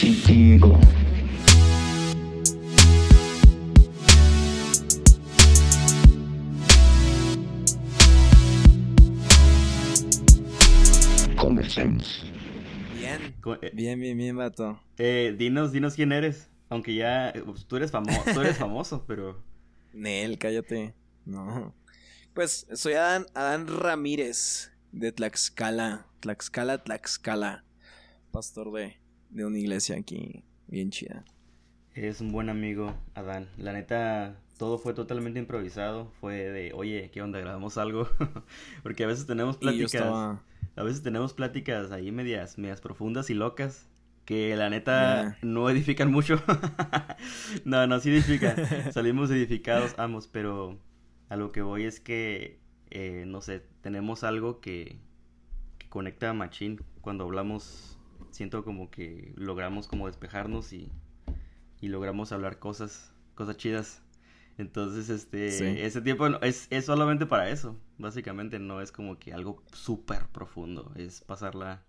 positivo. Comencemos. Bien. Eh, Bien, bien, bien, vato. eh, dinos, dinos quién eres. Aunque ya, pues, tú eres famoso, tú eres famoso, pero Nel, cállate. No. Pues soy Adán, Adán Ramírez de Tlaxcala. Tlaxcala, Tlaxcala. Pastor de, de una iglesia aquí bien chida. eres un buen amigo, Adán. La neta, todo fue totalmente improvisado. Fue de, oye, ¿qué onda? ¿Grabamos algo? Porque a veces tenemos pláticas, estaba. a veces tenemos pláticas ahí medias, medias profundas y locas. Que la neta no edifican mucho. no, no, sí edifican. Salimos edificados ambos, pero a lo que voy es que, eh, no sé, tenemos algo que, que conecta a Machín. Cuando hablamos, siento como que logramos como despejarnos y, y logramos hablar cosas, cosas chidas. Entonces, este, Sí. ese tiempo es, es solamente para eso. Básicamente no es como que algo súper profundo. Es pasarla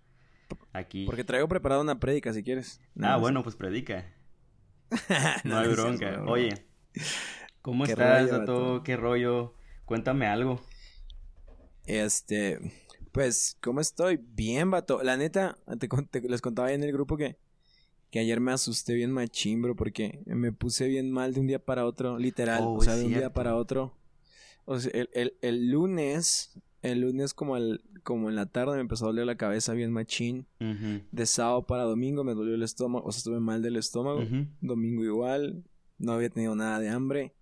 aquí. Porque traigo preparada una prédica si quieres. Ah, No, bueno, pues predica. No, no, hay bronca. Oye, ¿cómo ¿Qué estás, rollo, vato? ¿Qué rollo? Cuéntame algo. Este, pues, ¿cómo estoy? Bien, vato. La neta, te, les contaba en el grupo que, que ayer me asusté bien machín, bro, porque me puse bien mal de un día para otro, literal. Oh, o sea, de un día para otro. O sea, el, el, el lunes, el lunes como, al, como en la tarde me empezó a doler la cabeza bien machín. De sábado para domingo me dolió el estómago, o sea, estuve mal del estómago. Domingo igual, no había tenido nada de hambre.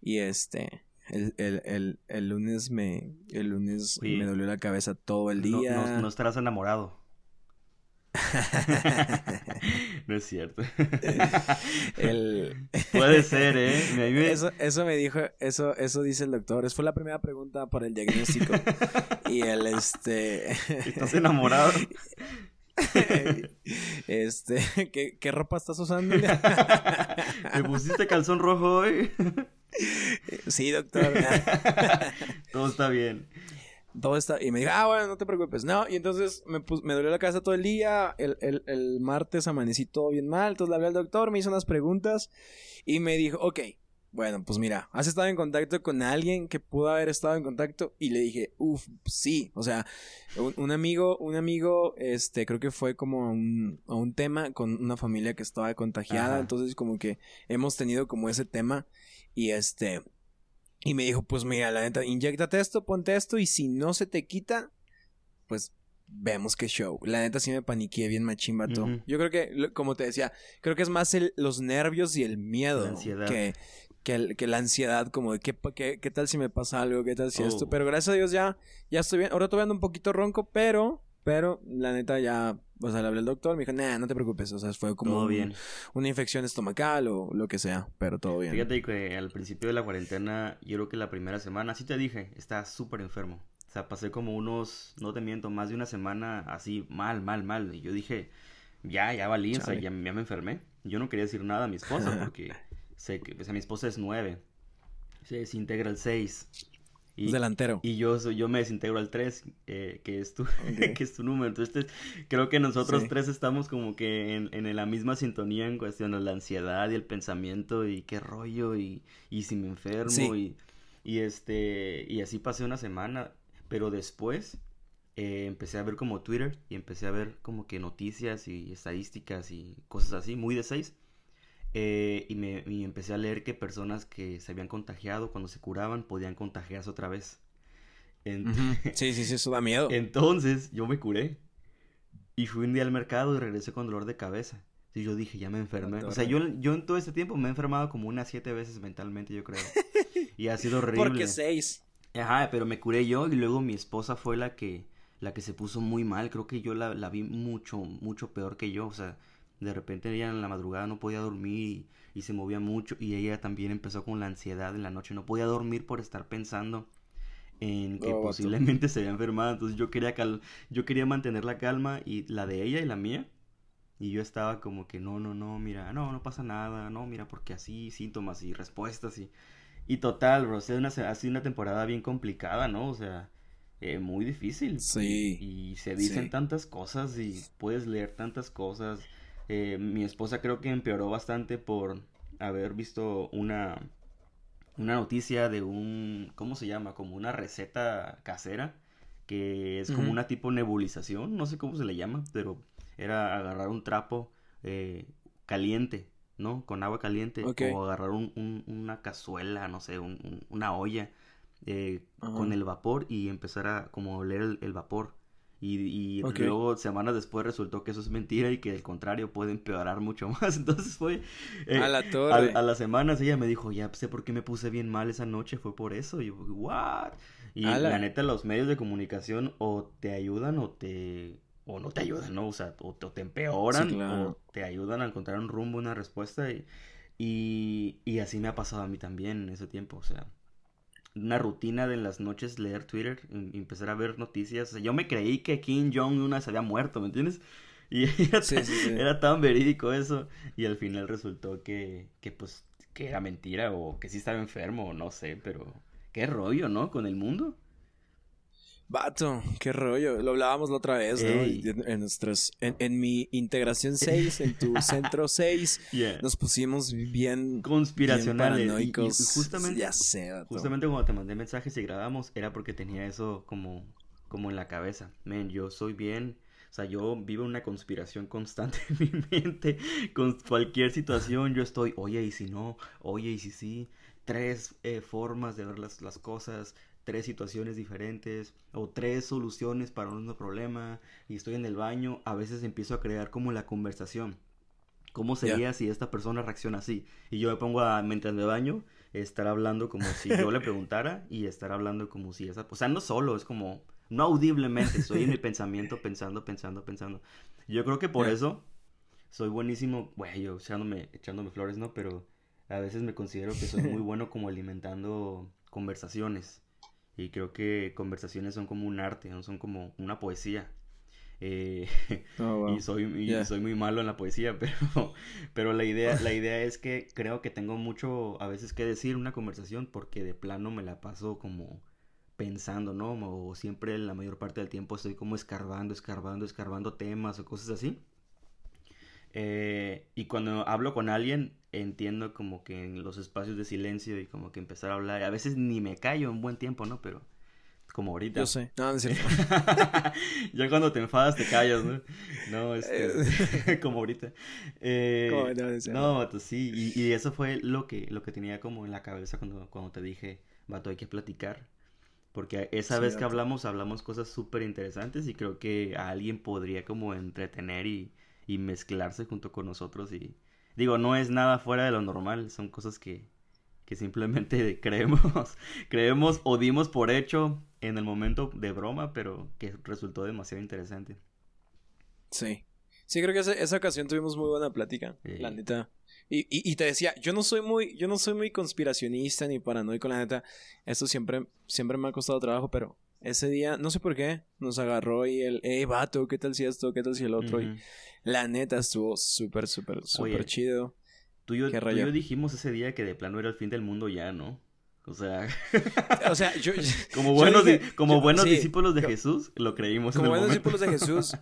Y este, el, el, el, el lunes me, el lunes me dolió la cabeza todo el día. no- no estarás enamorado. no es cierto. El- Puede ser, ¿eh? Me- Eso, eso me dijo, eso, eso dice el doctor. Esa fue la primera pregunta para el diagnóstico. y el este. ¿Estás enamorado? este, ¿qué, ¿qué ropa estás usando? ¿Te pusiste calzón rojo hoy? sí, doctor. Todo está bien. todo está. Y me dijo, ah, bueno, no te preocupes. No, y entonces me, pus- me dolió la cabeza todo el día. El, el, el martes amanecí todo bien mal. Entonces le hablé al doctor, me hizo unas preguntas y me dijo, ok, bueno, pues mira, ¿has estado en contacto con alguien que pudo haber estado en contacto? Y le dije, uff, sí. O sea, un, un amigo, un amigo, este, creo que fue como a un, a un tema con una familia que estaba contagiada. Ajá. Entonces, como que hemos tenido como ese tema. Y este. Y me dijo, pues mira, la neta, inyectate esto, ponte esto, y si no se te quita, pues vemos qué show. La neta sí me paniqué bien machín, vato. Ujú. Yo creo que, como te decía, creo que es más el, los nervios y el miedo que, que, el- que la ansiedad, como de qué, qué, qué tal si me pasa algo, qué tal si esto. Oh. Pero gracias a Dios ya, ya estoy bien. Ahora todavía ando un poquito ronco, pero, pero la neta ya, o sea, le hablé al doctor, me dijo, nah, no te preocupes, o sea, fue como Todo un- bien. una infección estomacal o lo que sea, pero todo bien. Fíjate que al principio de la cuarentena, yo creo que la primera semana, sí te dije, estaba súper enfermo. O sea, pasé como unos, no te miento, más de una semana así, mal, mal, mal. Y yo dije, ya, ya valí, o sea, ya, ya me enfermé. Yo no quería decir nada a mi esposa porque sé que, o sea, mi esposa es nueve, se desintegra el seis. Y, delantero. y yo, soy- yo me desintegro al 3, que es tu, que es tu número. Entonces, creo que nosotros Sí. tres estamos como que en, en la misma sintonía en cuestión de la ansiedad y el pensamiento y qué rollo y, y si me enfermo Sí. y, y este y así pasé una semana. Pero después eh, empecé a ver como Twitter y empecé a ver como que noticias y estadísticas y cosas así, muy de seis. Eh, y me y empecé a leer que personas que se habían contagiado cuando se curaban podían contagiarse otra vez. Sí, sí, sí, eso da miedo. Entonces yo me curé y fui un día al mercado y regresé con dolor de cabeza. Y yo dije, ya me enfermé. O sea, yo, yo en todo este tiempo me he enfermado como unas siete veces mentalmente, yo creo. Y ha sido horrible. Porque seis. Ajá, pero me curé yo y luego mi esposa fue la que la que se puso muy mal. Creo que yo la, la vi mucho, mucho peor que yo. O sea, de repente ella en la madrugada no podía dormir y, y se movía mucho. Y ella también empezó con la ansiedad en la noche. No podía dormir por estar pensando en que Oh, posiblemente se había enfermado. Entonces yo quería, cal yo quería mantener la calma y la de ella y la mía. Y yo estaba como que no, no, no, mira, no, no pasa nada, no, mira, porque así, síntomas y respuestas y... Y total, bro, o sea, una, ha sido una temporada bien complicada, ¿no? O sea, eh, muy difícil. Sí. Y, y se dicen Sí. tantas cosas y puedes leer tantas cosas. Eh, mi esposa creo que empeoró bastante por haber visto una, una noticia de un, ¿cómo se llama? Como una receta casera, que es como una tipo nebulización, no sé cómo se le llama, pero era agarrar un trapo eh, caliente, ¿no? Con agua caliente, o agarrar un- un- una cazuela, no sé, un- un- una olla eh, con el vapor y empezar a como oler el, el vapor. Y, luego semanas después resultó que eso es mentira y que al contrario puede empeorar mucho más. Entonces fue... eh, a la torre. a las semanas ella me dijo, ya sé por qué me puse bien mal esa noche, fue por eso. Y yo, ¿what? Y la neta, los medios de comunicación o te ayudan o te... o no te ayudan, ¿no? O sea, o te, o te empeoran Sí, claro. o te ayudan a encontrar un rumbo, una respuesta. Y, y, y así me ha pasado a mí también en ese tiempo, o sea... Una rutina de en las noches leer Twitter y empezar a ver noticias. O sea, yo me creí que Kim Jong-un se había muerto, ¿me entiendes? Y era, Sí, tan- sí, sí. era tan verídico eso. Y al final resultó que, que pues, que era mentira o que sí estaba enfermo, o no sé, pero qué rollo, ¿no? Con el mundo. Vato, qué rollo. Lo hablábamos la otra vez, ¿no? Ey. Y En, en nuestras, en, en mi integración 6, en tu centro 6, Yeah. nos pusimos bien, Conspiracionales. bien Y- y, paranoicos. justamente, Ya sé, vato. justamente cuando te mandé mensajes y grabamos, era porque tenía eso como, como en la cabeza. Men, yo soy bien. O sea, yo vivo una conspiración constante en mi mente. Con cualquier situación yo estoy, oye, y si no, oye, y si sí. Tres eh, formas de ver las, las cosas, tres situaciones diferentes, o tres soluciones para un mismo problema. Y estoy en el baño, a veces empiezo a crear como la conversación. ¿Cómo sería si esta persona reacciona así? Y yo me pongo a, mientras me baño, estar hablando como si yo le preguntara y estar hablando como si esa... O sea, no solo, es como... No audiblemente, estoy en mi pensamiento pensando, pensando, pensando. Yo creo que por eso soy buenísimo, bueno, yo echándome, echándome flores, ¿no? Pero a veces me considero que soy muy bueno como alimentando conversaciones. Y creo que conversaciones son como un arte, ¿no? son como una poesía. Eh, Oh, wow. y soy, y Ya. soy muy malo en la poesía, pero, pero la idea, la idea es que creo que tengo mucho a veces que decir una conversación porque de plano me la paso como pensando, ¿no? O siempre la mayor parte del tiempo estoy como escarbando, escarbando, escarbando temas o cosas así. Eh, y cuando hablo con alguien entiendo como que en los espacios de silencio y como que empezar a hablar, a veces ni me callo un buen tiempo, ¿no? Pero como ahorita. Yo sé. No, no es cierto. ya cuando te enfadas te callas, ¿no? No, este, como ahorita. Eh, no, en no, vato, sí, y, y eso fue lo que, lo que tenía como en la cabeza cuando, cuando te dije, vato, hay que platicar. Porque esa Sí, vez que hablamos, hablamos cosas súper interesantes y creo que a alguien podría como entretener y, y mezclarse junto con nosotros y... Digo, no es nada fuera de lo normal, son cosas que, que simplemente creemos, creemos o dimos por hecho en el momento de broma, pero que resultó demasiado interesante. Sí. Sí, creo que esa, esa ocasión tuvimos muy buena plática, Sí. la neta. Y, y, y te decía, yo no soy muy, yo no soy muy conspiracionista ni paranoico, la neta. Esto siempre, siempre me ha costado trabajo, pero ese día, no sé por qué, nos agarró y el, hey, vato, ¿qué tal si esto? ¿Qué tal si el otro? Y la neta estuvo súper, súper, súper chido. Tú y, yo, ¿Qué tú y yo dijimos ese día que de plano era el fin del mundo ya, ¿no? O sea, O sea, yo... como yo buenos, dije- como yo- buenos sí, discípulos de Jesús, lo creímos Como en el buenos momento. discípulos de Jesús,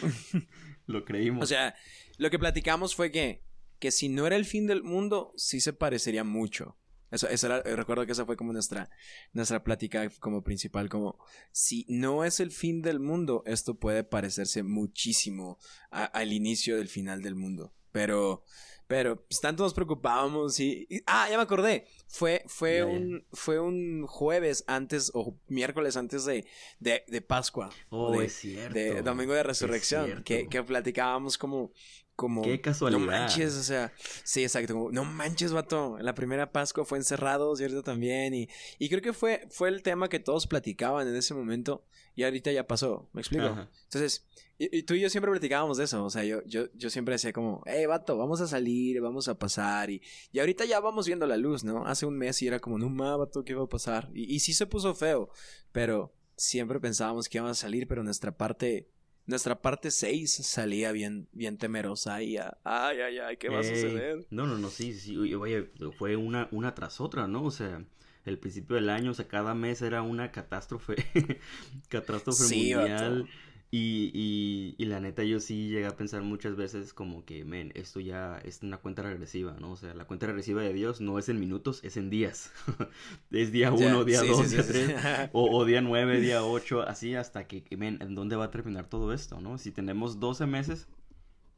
lo creímos. O sea, lo que platicamos fue que, que si no era el fin del mundo, sí se parecería mucho. Eso, eso era, eh, recuerdo que esa fue como nuestra, nuestra plática como principal, como si no es el fin del mundo, esto puede parecerse muchísimo a- al inicio del final del mundo. Pero, pero, pues, tanto nos preocupábamos y, y- ah, ya me acordé, fue, fue un, fue un jueves antes o miércoles antes de, de, de Pascua. o oh, de, es cierto. de Domingo de Resurrección, que platicábamos como, como, Qué casualidad. no manches, o sea, sí, exacto, como, no manches, vato, la primera Pascua fue encerrado, ¿cierto? También, y, y creo que fue, fue el tema que todos platicaban en ese momento, y ahorita ya pasó, ¿me explico? Ajá. Entonces, y, y tú y yo siempre platicábamos de eso, o sea, yo, yo, yo siempre decía como, hey, vato, vamos a salir, vamos a pasar, y, y ahorita ya vamos viendo la luz, ¿no? Hace un mes y era como, no ma, vato, ¿qué va a pasar? Y, y sí se puso feo, pero siempre pensábamos que íbamos a salir, pero nuestra parte, nuestra parte 6 salía bien, bien temerosa y a- ay, ay, ay, ¿qué va a suceder? No, no, no, sí, sí, oye, fue una, una tras otra, ¿no? O sea, el principio del año, o sea, cada mes era una catástrofe, catástrofe Sí, mundial. Y, y, y, la neta, yo sí llegué a pensar muchas veces como que, men, esto ya es una cuenta regresiva, ¿no? O sea, la cuenta regresiva de Dios no es en minutos, es en días. es día uno, día dos, día tres, o, o, día nueve, día ocho, así hasta que, men, ¿en dónde va a terminar todo esto, no? Si tenemos 12 meses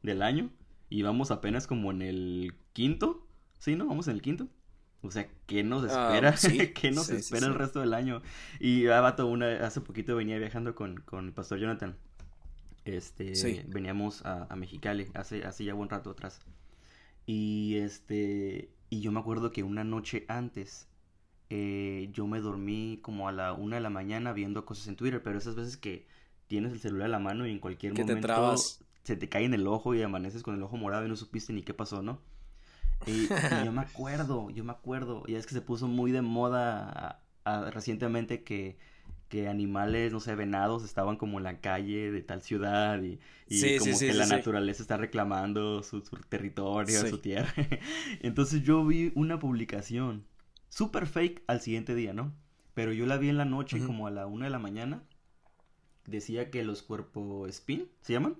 del año y vamos apenas como en el quinto, ¿sí, no? Vamos en el quinto. O sea, ¿qué nos ah, espera? ¿Qué nos espera el resto del año? Y ah, vato, una, hace poquito venía viajando con, con el pastor Jonathan. Este, veníamos a, a, Mexicali hace, hace ya buen rato atrás. Y este, y yo me acuerdo que una noche antes eh, yo me dormí como a la una de la mañana viendo cosas en Twitter, pero esas veces que tienes el celular a la mano y en cualquier momento se te cae en el ojo y amaneces con el ojo morado y no supiste ni qué pasó, ¿no? Y, yo me acuerdo, yo me acuerdo, y es que se puso muy de moda recientemente que, que animales, no sé, venados estaban como en la calle de tal ciudad y, como que la naturaleza está reclamando su, territorio, su tierra. Entonces yo vi una publicación súper fake al siguiente día, ¿no? Pero yo la vi en la noche como a la una de la mañana. Decía que los cuerpos spin, ¿se llaman?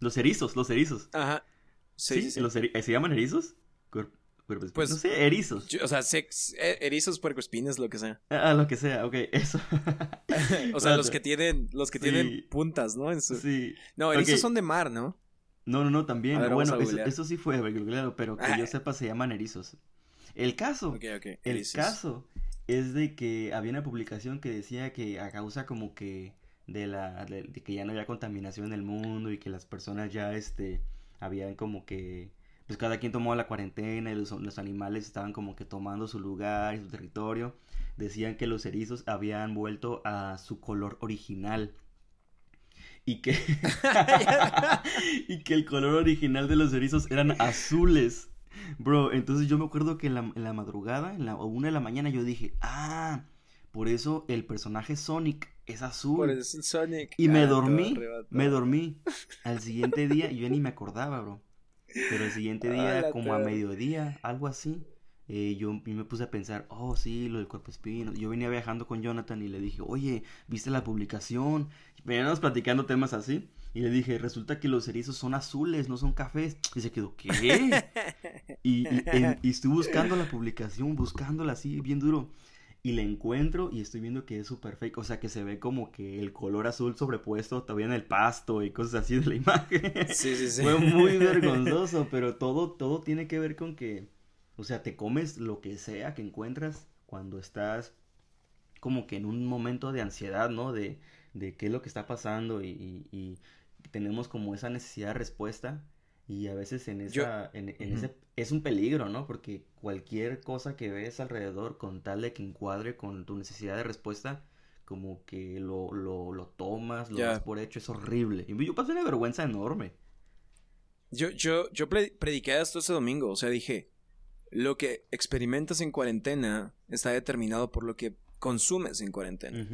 Los erizos, los erizos. Ajá. Sí, Los ¿Se llaman erizos? Pues, no sé, erizos. o sea, sex, e, erizos, puercoespines, lo que sea. Ah, lo que sea, ok, eso. o sea, los que tienen, los que tienen puntas, ¿no? En Sí. No, erizos son de mar, ¿no? No, no, no, también. bueno, eso, sí fue, pero que yo ah. sepa se llaman erizos. El caso, okay, el caso es de que había una publicación que decía que a causa como que de la de que ya no había contaminación en el mundo y que las personas ya este habían como que pues cada quien tomó la cuarentena y los, animales estaban como que tomando su lugar y su territorio. Decían que los erizos habían vuelto a su color original. Y que, y que el color original de los erizos eran azules. Bro, entonces yo me acuerdo que en la, madrugada, en la una de la mañana, yo dije, ah, por eso el personaje Sonic es azul. Por eso Sonic. Y me ah, dormí, me dormí. Al siguiente día, yo ni me acordaba, bro. Pero el siguiente día, como a mediodía, algo así, eh, yo me puse a pensar, oh sí, lo del cuerpo espino. Yo venía viajando con Jonathan y le dije, oye, ¿viste la publicación? Veníamos platicando temas así. Y le dije, resulta que los erizos son azules, no son cafés. Y se quedó, ¿qué? y, y, y estuve buscando la publicación, buscándola así, bien duro y le encuentro y estoy viendo que es súper fake, o sea que se ve como que el color azul sobrepuesto todavía en el pasto y cosas así de la imagen. Sí, sí, sí. Fue muy vergonzoso, pero todo, todo tiene que ver con que, o sea, te comes lo que sea que encuentras cuando estás como que en un momento de ansiedad, ¿no? De, de qué es lo que está pasando y, y tenemos como esa necesidad de respuesta y a veces en esa, en, ese, es un peligro, ¿no? Porque cualquier cosa que ves alrededor con tal de que encuadre con tu necesidad de respuesta, como que lo, lo, lo tomas, lo das por hecho, es horrible. Y yo pasé una vergüenza enorme. Yo, yo, yo prediqué esto ese domingo, o sea, dije, lo que experimentas en cuarentena está determinado por lo que consumes en cuarentena.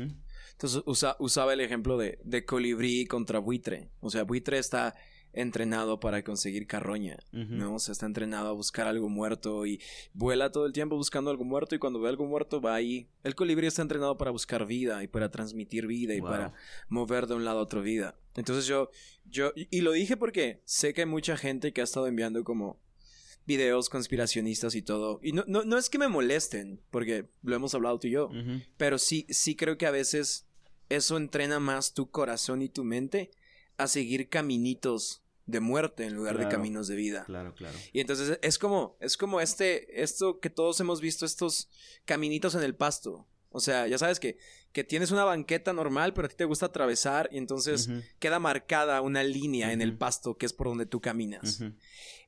Entonces usaba el ejemplo de, de colibrí contra buitre. O sea, buitre está entrenado para conseguir carroña, ¿no? O sea, está entrenado a buscar algo muerto y vuela todo el tiempo buscando algo muerto y cuando ve algo muerto va ahí. El colibrí está entrenado para buscar vida y para transmitir vida y para mover de un lado a otro vida. Entonces yo, yo, y lo dije porque sé que hay mucha gente que ha estado enviando como videos conspiracionistas y todo. Y no, no, no es que me molesten, porque lo hemos hablado tú y yo, pero sí, sí creo que a veces eso entrena más tu corazón y tu mente a seguir caminitos de muerte en lugar de caminos de vida. Claro, claro. Y entonces es como, es como este, esto que todos hemos visto, estos caminitos en el pasto. O sea, ya sabes que, que tienes una banqueta normal, pero a ti te gusta atravesar y entonces queda marcada una línea en el pasto que es por donde tú caminas.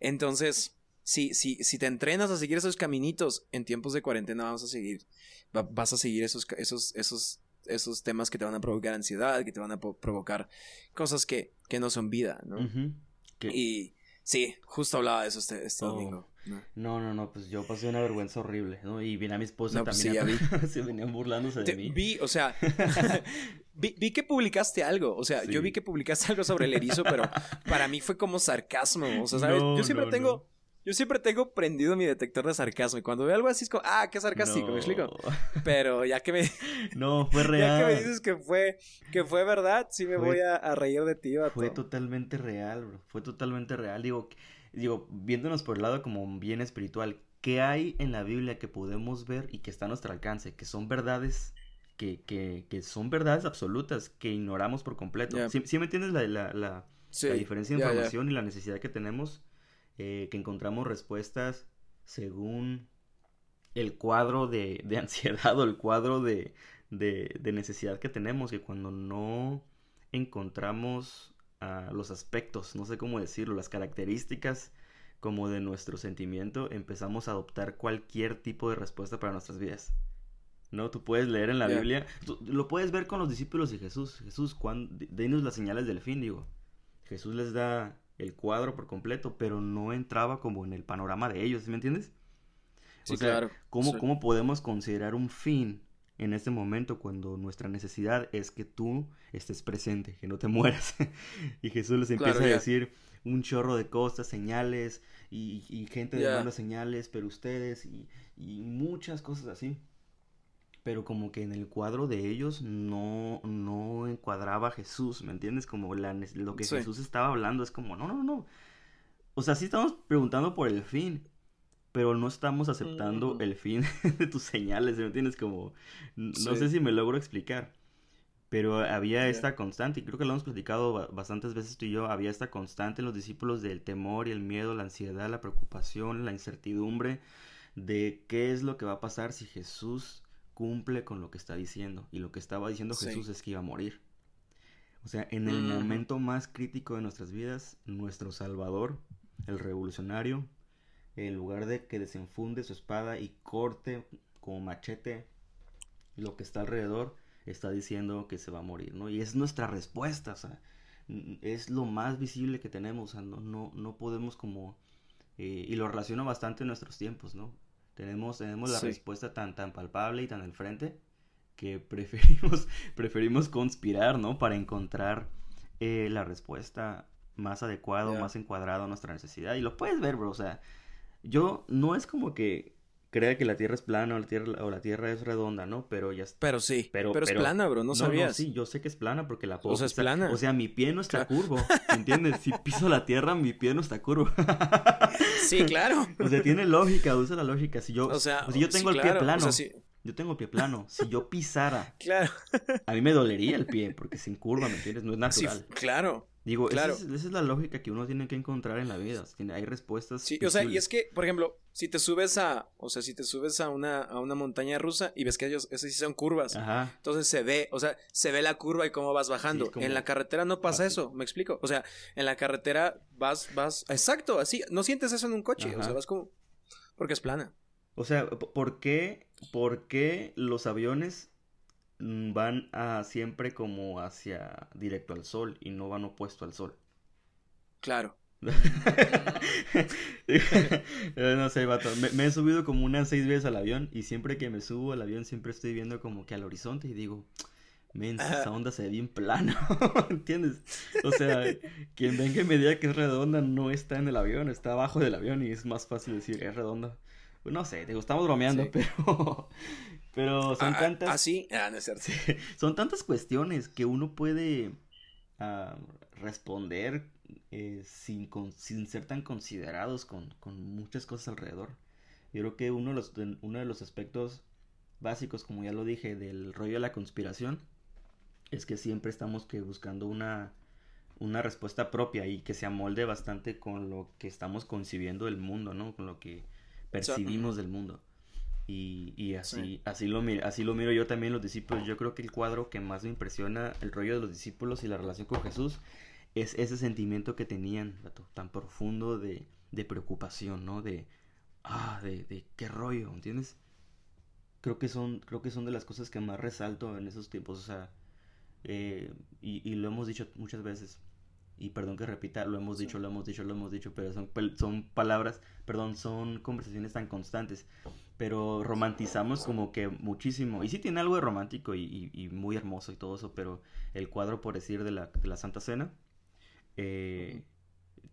Entonces, si, si, si te entrenas a seguir esos caminitos, en tiempos de cuarentena vamos a seguir, vas a seguir esos, esos, esos, esos temas que te van a provocar ansiedad, que te van a provocar cosas que, que no son vida, ¿no? Y sí, justo hablaba de eso este, este oh. domingo. ¿no? no, no, pues yo pasé una vergüenza horrible, ¿no? Y vine a mi esposa pues también. se venían burlándose de mí. Vi, o sea, vi, vi, que publicaste algo. O sea, yo vi que publicaste algo sobre el erizo, pero para mí fue como sarcasmo. O sea, ¿sabes? yo siempre tengo. Yo siempre tengo prendido mi detector de sarcasmo y cuando veo algo así es como, ah, qué sarcástico, ¿me explico? Pero ya que me... no, fue real. Ya que me dices que fue, que fue verdad, sí me voy a, reír de ti, vato. Fue totalmente real, bro. Fue totalmente real. Digo, digo, viéndonos por el lado como bien espiritual, ¿qué hay en la Biblia que podemos ver y que está a nuestro alcance? Que son verdades que, que, que son verdades absolutas que ignoramos por completo. ¿Sí, me entiendes la, la, la, diferencia de información y la necesidad que tenemos? Eh, que encontramos respuestas según el cuadro de, de ansiedad o el cuadro de, de, de, necesidad que tenemos, que cuando no encontramos uh, los aspectos, no sé cómo decirlo, las características como de nuestro sentimiento, empezamos a adoptar cualquier tipo de respuesta para nuestras vidas. ¿no? Tú puedes leer en la Biblia, lo puedes ver con los discípulos de Jesús. Jesús, cuando, denos las señales del fin, digo. Jesús les da el cuadro por completo, pero no entraba como en el panorama de ellos, ¿me entiendes? Sí, claro. ¿cómo, ¿cómo podemos considerar un fin en este momento cuando nuestra necesidad es que tú estés presente, que no te mueras? y Jesús les empieza a decir un chorro de cosas, señales, y, gente de demanda señales, pero ustedes, y, y muchas cosas así pero como que en el cuadro de ellos no, no encuadraba a Jesús, ¿me entiendes? Como la, lo que Jesús estaba hablando es como, no, no, no. O sea, sí estamos preguntando por el fin, pero no estamos aceptando mm. el fin de tus señales, ¿me entiendes? Como, no sé si me logro explicar, pero había esta constante, y creo que lo hemos platicado bastantes veces tú y yo, había esta constante en los discípulos del temor y el miedo, la ansiedad, la preocupación, la incertidumbre de qué es lo que va a pasar si Jesús cumple con lo que está diciendo. Y lo que estaba diciendo Jesús es que iba a morir. O sea, en el momento más crítico de nuestras vidas, nuestro Salvador, el revolucionario, en lugar de que desenfunde su espada y corte como machete lo que está alrededor, está diciendo que se va a morir, ¿no? Y es nuestra respuesta, o sea, es lo más visible que tenemos, o sea, no, no, no podemos como... Eh, y lo relaciono bastante en nuestros tiempos, ¿no? Tenemos, tenemos la respuesta tan, tan palpable y tan al frente que preferimos, preferimos conspirar, ¿no? Para encontrar eh, la respuesta más adecuada, más encuadrada a nuestra necesidad. Y lo puedes ver, bro. O sea, yo no es como que crea que la Tierra es plana o la Tierra, o la tierra es redonda, ¿no? Pero ya Pero sí. Pero, es plana, bro. No, sabías. sí, yo sé que es plana porque la puedo... O sea, es plana. O sea, mi pie no está curvo, ¿entiendes? si piso la Tierra, mi pie no está curvo. sí, claro. O sea, tiene lógica, usa la lógica. Si yo, o sea, si yo tengo el pie plano... Yo tengo el pie plano. Si yo pisara, claro. a mí me dolería el pie porque sin curva, ¿me entiendes? No es natural. claro. Digo, claro. esa, es, la lógica que uno tiene que encontrar en la vida. Hay respuestas. Sí, o sea, y es que, por ejemplo, si te subes a, o sea, si te subes a una, a una montaña rusa y ves que ellos, esas sí son curvas. Ajá. Entonces se ve, o sea, se ve la curva y cómo vas bajando. En la carretera no pasa eso, me explico. O sea, en la carretera vas, vas, exacto, así, no sientes eso en un coche, o sea, vas como, porque es plana. O sea, ¿por qué, por qué los aviones van a siempre como hacia directo al sol y no van opuesto al sol. Claro. no sé, vato. Me, he subido como unas seis veces al avión y siempre que me subo al avión siempre estoy viendo como que al horizonte y digo, men, esa onda se ve bien plana, ¿entiendes? O sea, quien venga y me diga que es redonda no está en el avión, está abajo del avión y es más fácil decir es redonda. no sé, digo, estamos bromeando, pero pero son ah, ah, tantas. ¿Así? Ah, no es cierto. son tantas cuestiones que uno puede ah, responder eh, sin, sin ser tan considerados con, muchas cosas alrededor. Yo creo que uno de, los, uno de los aspectos básicos, como ya lo dije, del rollo de la conspiración, es que siempre estamos que buscando una, una respuesta propia y que se amolde bastante con lo que estamos concibiendo del mundo, ¿no? Con lo que percibimos del mundo. Y, y así, así, lo, así lo miro yo también los discípulos. Yo creo que el cuadro que más me impresiona el rollo de los discípulos y la relación con Jesús es ese sentimiento que tenían tan profundo de, de preocupación, ¿no? De, ah, de, de, qué rollo, ¿entiendes? Creo que son, creo que son de las cosas que más resalto en esos tiempos, o sea, eh, y, y, lo hemos dicho muchas veces, y perdón que repita, lo hemos dicho, lo hemos dicho, lo hemos dicho, pero son, son palabras, perdón, son conversaciones tan constantes pero romantizamos como que muchísimo. Y sí tiene algo de romántico y, muy hermoso y todo eso, pero el cuadro, por decir, de la, de la Santa Cena, eh,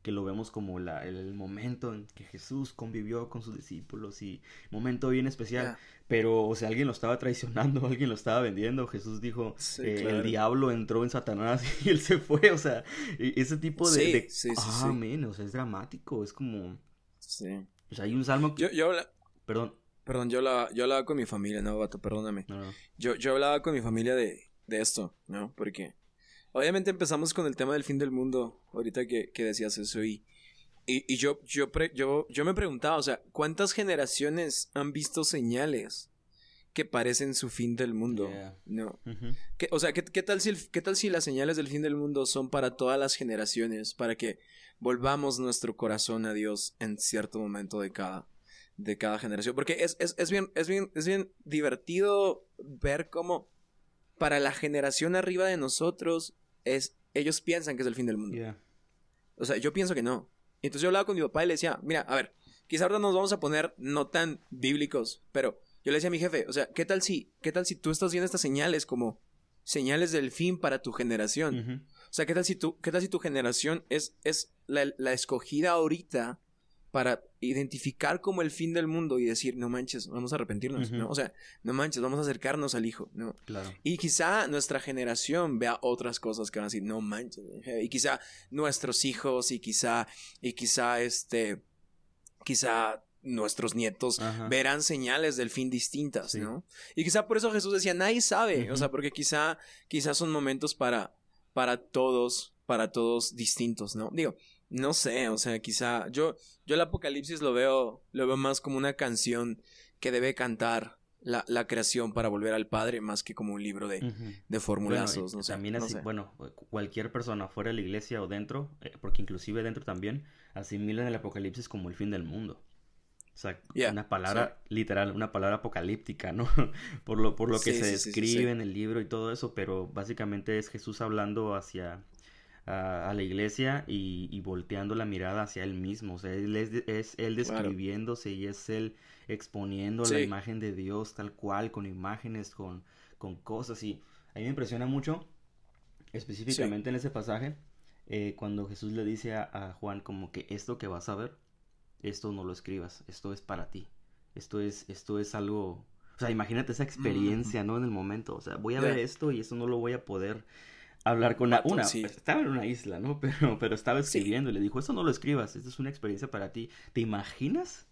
que lo vemos como la, el momento en que Jesús convivió con sus discípulos y momento bien especial. Pero, o sea, alguien lo estaba traicionando, alguien lo estaba vendiendo. Jesús dijo, Sí, eh, claro. el diablo entró en Satanás y él se fue. O sea, e- ese tipo de... Sí, de- sí, sí, ah, o sea, es dramático. Es como... Sí. O sea, hay un salmo que... Yo, yo, habla- Perdón. Perdón, yo hablaba, yo hablaba con mi familia, no, vato, perdóname. No. Yo, yo hablaba con mi familia de, de esto, ¿no? Porque obviamente empezamos con el tema del fin del mundo, ahorita que, que decías eso, y, y, y yo, yo, pre- yo, yo me preguntaba, o sea, ¿cuántas generaciones han visto señales que parecen su fin del mundo? Yeah. No. Ujú. ¿Qué- o sea, ¿qué, qué tal si el- ¿qué tal si las señales del fin del mundo son para todas las generaciones, para que volvamos nuestro corazón a Dios en cierto momento de cada, de cada generación? Porque es, es, es bien, es, bien, es bien divertido ver cómo para la generación arriba de nosotros es, ellos piensan que es el fin del mundo. Yeah. O sea, yo pienso que no. Entonces yo hablaba con mi papá y le decía, mira, a ver, quizá ahora nos vamos a poner no tan bíblicos, pero yo le decía a mi jefe, o sea, ¿qué tal si, qué tal si tú estás viendo estas señales como señales del fin para tu generación? O sea, ¿qué tal si tú, qué tal si tu generación es, es la, la escogida ahorita para identificar como el fin del mundo y decir, no manches, vamos a arrepentirnos. ¿no? O sea, no manches, vamos a acercarnos al hijo, ¿no? Claro. Y quizá nuestra generación vea otras cosas que van a decir, no manches. eh", Y quizá nuestros hijos y quizá, y quizá este, quizá nuestros nietos Ajá. verán señales del fin distintas, Sí. ¿no? Y quizá por eso Jesús decía, nadie sabe, o sea, porque quizá, quizá son momentos para, para todos, para todos distintos, ¿no? Digo, no sé, o sea, quizá yo, yo el Apocalipsis lo veo, lo veo más como una canción que debe cantar la, la creación para volver al Padre, más que como un libro de, Ujú. de formulazos, no sé. también no así, sé. bueno, cu- cualquier persona fuera de la iglesia o dentro, eh, porque inclusive dentro también, asimilan el apocalipsis como el fin del mundo. O sea, Yeah, una palabra literal, una palabra apocalíptica, ¿no? por lo, por lo que Sí, se sí, describe en el libro y todo eso, pero básicamente es Jesús hablando hacia a, a la iglesia y, y volteando la mirada hacia él mismo. O sea, él es, él Claro. describiéndose y es él exponiendo la imagen de Dios tal cual, con imágenes, con, con cosas. Y a mí me impresiona mucho, específicamente en ese pasaje, eh, cuando Jesús le dice a, a Juan como que esto que vas a ver, esto no lo escribas, esto es para ti. Esto es, esto es algo... O sea, imagínate esa experiencia, ¿no? En el momento. O sea, voy a ver esto y eso no lo voy a poder hablar con una. sí. Estaba en una isla, ¿no? Pero, pero estaba Sí. escribiendo y le dijo, esto no lo escribas, esto es una experiencia para ti. ¿Te imaginas?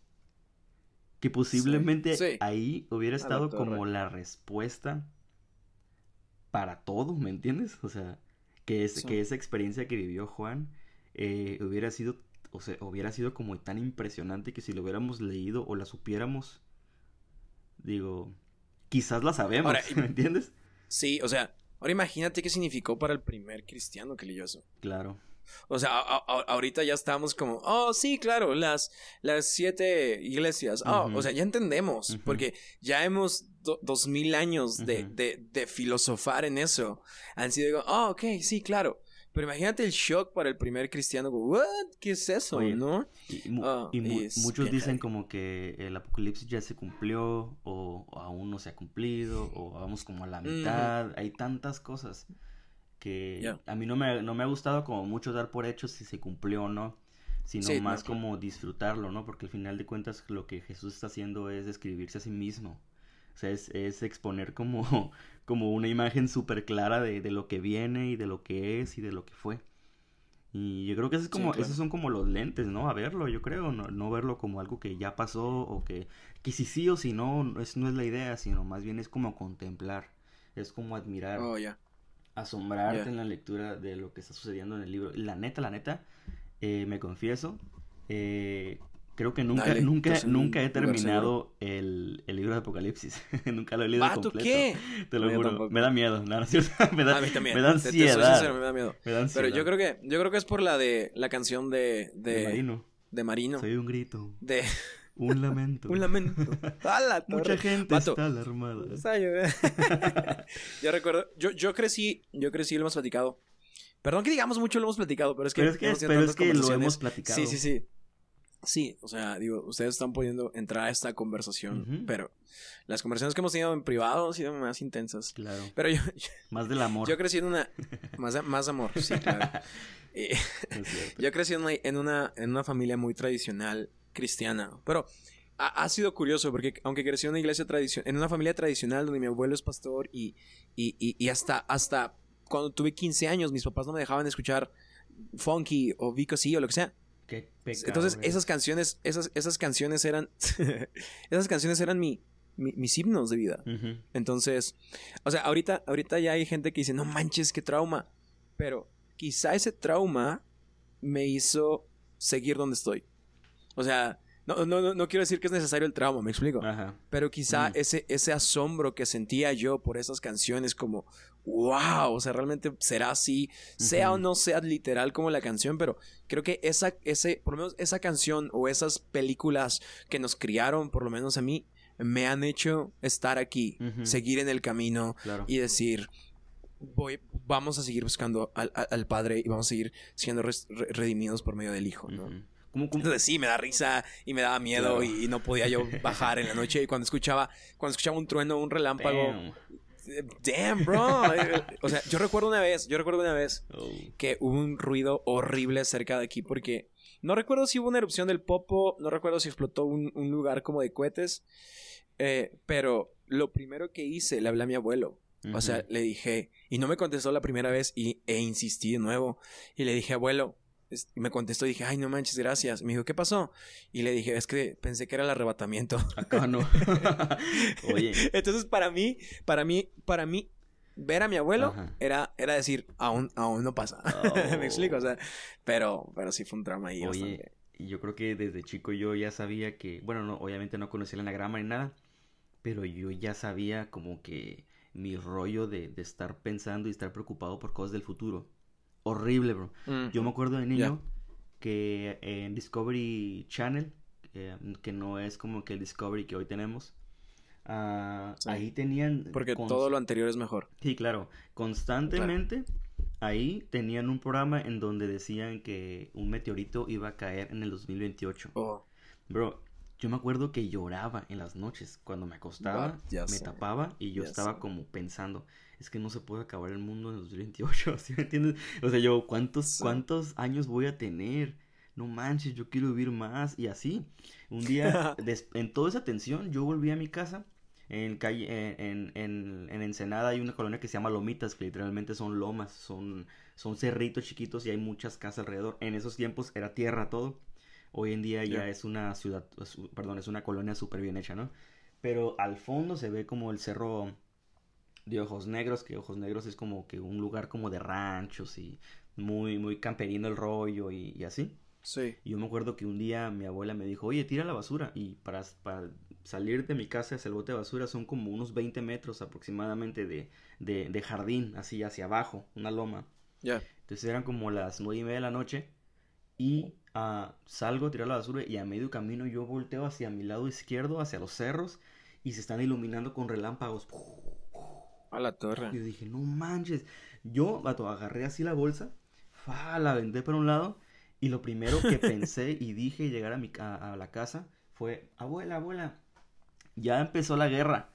Que posiblemente sí. ahí hubiera la estado como la respuesta para todo, ¿me entiendes? O sea, que, es, que esa experiencia que vivió Juan eh, hubiera sido, o sea, hubiera sido como tan impresionante que si lo hubiéramos leído o la supiéramos, digo, quizás la sabemos, Ahora, ¿me entiendes? Sí, o sea, ahora imagínate qué significó para el primer cristiano que leyó eso. Claro. O sea, a- a- ahorita ya estamos como, oh, sí, claro, las, las siete iglesias. Oh, o sea, ya entendemos, porque ya hemos do- dos mil años de, de, de filosofar en eso. Han sido, oh, ok, sí, claro. Pero imagínate el shock para el primer cristiano, what? ¿Qué es eso? Oye, ¿No? Y, mu- Ah, y mu- muchos dicen como que el apocalipsis ya se cumplió o, o aún no se ha cumplido o vamos como a la Ujú. mitad. Hay tantas cosas que a mí no me, no me ha gustado como mucho dar por hecho si se cumplió o no, sino Sí, más como disfrutarlo, ¿no? Porque al final de cuentas lo que Jesús está haciendo es describirse a sí mismo. O sea, es, es exponer como, como una imagen súper clara de, de lo que viene y de lo que es y de lo que fue. Y yo creo que eso es Sí, como, claro. esos son como los lentes, ¿no? A verlo, yo creo, no, no verlo como algo que ya pasó o que, que si sí o si no, no es, no es la idea, sino más bien es como contemplar, es como admirar, Oh, ya. asombrarte en la lectura de lo que está sucediendo en el libro. La neta, la neta, eh, me confieso, eh, creo que nunca, Dale, nunca, nunca un he terminado el, el libro de Apocalipsis, nunca lo he leído ¿Vato completo. qué? Te lo No, juro, me da miedo, no, no me da, a mí también. me da Te- te ansiedad. sincero, me da miedo. me da ansiedad. Pero yo creo que, yo creo que es por la de la canción de, de, De Marino. de Marino. Soy un grito, De un lamento. un lamento. ¡A la Mucha gente Vato, está alarmada. Yo, recuerdo, yo, yo crecí, yo crecí, lo hemos platicado. Perdón que digamos mucho lo hemos platicado, pero es que, Pero es que, pero es que lo hemos platicado. Sí, sí, sí. Sí, o sea, digo, ustedes están pudiendo entrar a esta conversación, pero las conversaciones que hemos tenido en privado han sido más intensas. Claro. Pero yo, yo, Más del amor. yo crecí en una... Más, más amor, sí, claro. Y- yo crecí en una, en una, en una familia muy tradicional cristiana, pero ha, ha sido curioso porque aunque crecí en una iglesia tradicional, en una familia tradicional donde mi abuelo es pastor y, y, y- y hasta, hasta cuando tuve 15 años mis papás no me dejaban escuchar funky o Vico sí o lo que sea. Qué pecado, Entonces güey. esas canciones, esas, esas canciones eran, esas canciones eran mi, mi- mis himnos de vida. Entonces, o sea, ahorita, ahorita ya hay gente que dice, no manches, qué trauma. Pero quizá ese trauma me hizo seguir donde estoy. O sea, no, no, no, no quiero decir que es necesario el trauma, me explico. Ajá. Pero quizá Mm. ese, ese asombro que sentía yo por esas canciones como, wow, o sea, realmente será así, sea o no sea literal como la canción, pero creo que esa, ese, por lo menos esa canción o esas películas que nos criaron, por lo menos a mí, me han hecho estar aquí, seguir en el camino Claro. y decir, voy, vamos a seguir buscando al, Padre y vamos a seguir siendo re- redimidos por medio del Hijo, ¿no? Ujú. ¿Cómo, cómo- Entonces sí, me da risa y me daba miedo Claro. y, y no podía yo bajar en la noche y cuando escuchaba, cuando escuchaba un trueno, un relámpago, Damn. Damn, bro. O sea, yo recuerdo una vez, yo recuerdo una vez Oh. que hubo un ruido horrible cerca de aquí porque no recuerdo si hubo una erupción del Popo, no recuerdo si explotó un, un lugar como de cohetes, eh, pero lo primero que hice, le hablé a mi abuelo. O sea, le dije, y no me contestó la primera vez y, e insistí de nuevo. Y le dije, abuelo, me contestó y dije, ay, no manches, gracias. Me dijo, ¿qué pasó? Y le dije, es que pensé que era el arrebatamiento. Acá no. Oye. Entonces, para mí, para mí, para mí, ver a mi abuelo Ajá. era, era decir, aún, aún no pasa. Oh. me explico, o sea, pero, pero sí fue un trauma ahí Oye, bastante. y yo creo que desde chico yo ya sabía que, bueno, no, obviamente no conocía el anagrama ni nada, pero yo ya sabía como que mi rollo de, de estar pensando y estar preocupado por cosas del futuro. Horrible, bro. Mm. Yo me acuerdo de niño que en Discovery Channel, eh, que no es como que el Discovery que hoy tenemos, ah, Sí. ahí tenían... Porque todo lo anterior es mejor. Sí, claro. Constantemente ahí tenían un programa en donde decían que un meteorito iba a caer en el 2028. Oh, Bro, yo me acuerdo que lloraba en las noches cuando me acostaba, me sé. tapaba y yo estaba sé. como pensando, es que no se puede acabar el mundo en el 2028, ¿sí me entiendes? O sea, yo, ¿cuántos, cuántos años voy a tener? No manches, yo quiero vivir más y así. Un día, en toda esa tensión, yo volví a mi casa. En calle, en, en, en Ensenada hay una colonia que se llama Lomitas, que literalmente son lomas, son, son cerritos chiquitos y hay muchas casas alrededor. En esos tiempos era tierra todo. Hoy en día ya Ya. es una ciudad, perdón, es una colonia súper bien hecha, ¿no? Pero al fondo se ve como el cerro de Ojos Negros, que Ojos Negros es como que un lugar como de ranchos y muy, muy camperino el rollo y, y así. sí. Y yo me acuerdo que un día mi abuela me dijo, oye, tira la basura. Y para, para salir de mi casa hacia el bote de basura son como unos 20 metros aproximadamente de, de, de jardín, así hacia abajo, una loma. Ya. Entonces eran como las nueve y media de la noche y ah, salgo a tirar la basura y a medio camino yo volteo hacia mi lado izquierdo, hacia los cerros y se están iluminando con relámpagos. A la torre. Yo dije, no manches. Yo, vato, agarré así la bolsa, fa, la aventé para un lado y lo primero que pensé y dije llegar a, mi, ca- a la casa fue, abuela, abuela, ya empezó la guerra.